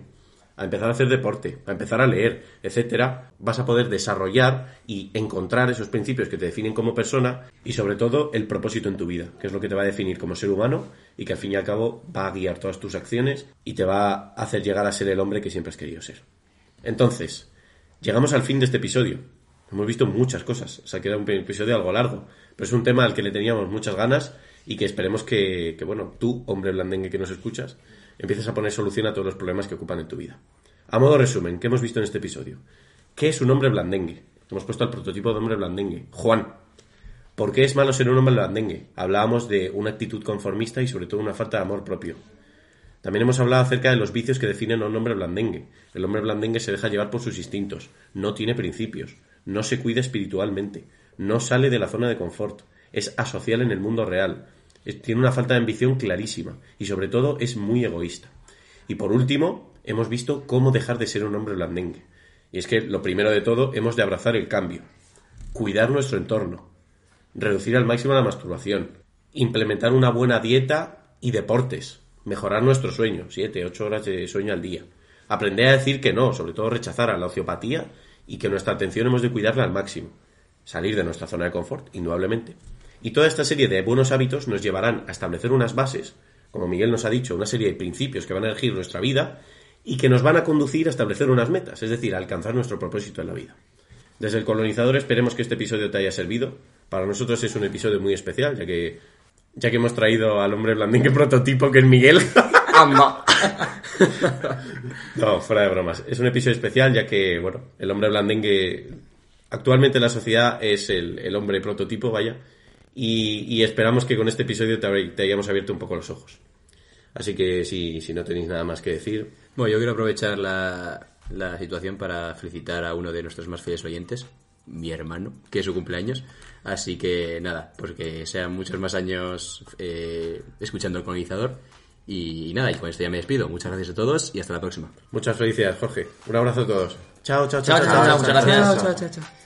a empezar a hacer deporte, a empezar a leer, etcétera, vas a poder desarrollar y encontrar esos principios que te definen como persona y sobre todo el propósito en tu vida, que es lo que te va a definir como ser humano y que al fin y al cabo va a guiar todas tus acciones y te va a hacer llegar a ser el hombre que siempre has querido ser. Entonces, llegamos al fin de este episodio. Hemos visto muchas cosas, o sea que un episodio algo largo, pero es un tema al que le teníamos muchas ganas y que esperemos que, que, bueno, tú, hombre blandengue que nos escuchas, empieces a poner solución a todos los problemas que ocupan en tu vida. A modo resumen, ¿qué hemos visto en este episodio? ¿Qué es un hombre blandengue? Hemos puesto al prototipo de hombre blandengue. Juan. ¿Por qué es malo ser un hombre blandengue? Hablábamos de una actitud conformista y sobre todo una falta de amor propio. También hemos hablado acerca de los vicios que definen a un hombre blandengue. El hombre blandengue se deja llevar por sus instintos, no tiene principios, no se cuida espiritualmente, no sale de la zona de confort, es asocial en el mundo real, tiene una falta de ambición clarísima y sobre todo es muy egoísta. Y por último, hemos visto cómo dejar de ser un hombre blandengue. Y es que lo primero de todo, hemos de abrazar el cambio, cuidar nuestro entorno, reducir al máximo la masturbación, implementar una buena dieta y deportes, mejorar nuestro sueño, 7, 8 horas de sueño al día, aprender a decir que no, sobre todo rechazar a la ociopatía y que nuestra atención hemos de cuidarla al máximo, salir de nuestra zona de confort, indudablemente. Y toda esta serie de buenos hábitos nos llevarán a establecer unas bases, como Miguel nos ha dicho, una serie de principios que van a regir nuestra vida y que nos van a conducir a establecer unas metas, es decir, a alcanzar nuestro propósito en la vida. Desde el colonizador esperemos que este episodio te haya servido. Para nosotros es un episodio muy especial, ya que, ya que hemos traído al hombre blandengue prototipo que es Miguel. no, fuera de bromas. Es un episodio especial, ya que, bueno, el hombre blandengue actualmente en la sociedad es el, el hombre prototipo, vaya. Y, y esperamos que con este episodio te, hayamos abierto un poco los ojos. Así que si, si no tenéis nada más que decir, Bueno, yo quiero aprovechar la, la situación para felicitar a uno de nuestros más fieles oyentes, mi hermano, que es su cumpleaños. Así que nada, pues que sean muchos más años eh, escuchando el colonizador. Y, nada, y con esto ya me despido. Muchas gracias a todos y hasta la próxima. muchas felicidades, Jorge. Un abrazo a todos. Chao, chao, Chao, chao, chao, muchas gracias. chao, chao.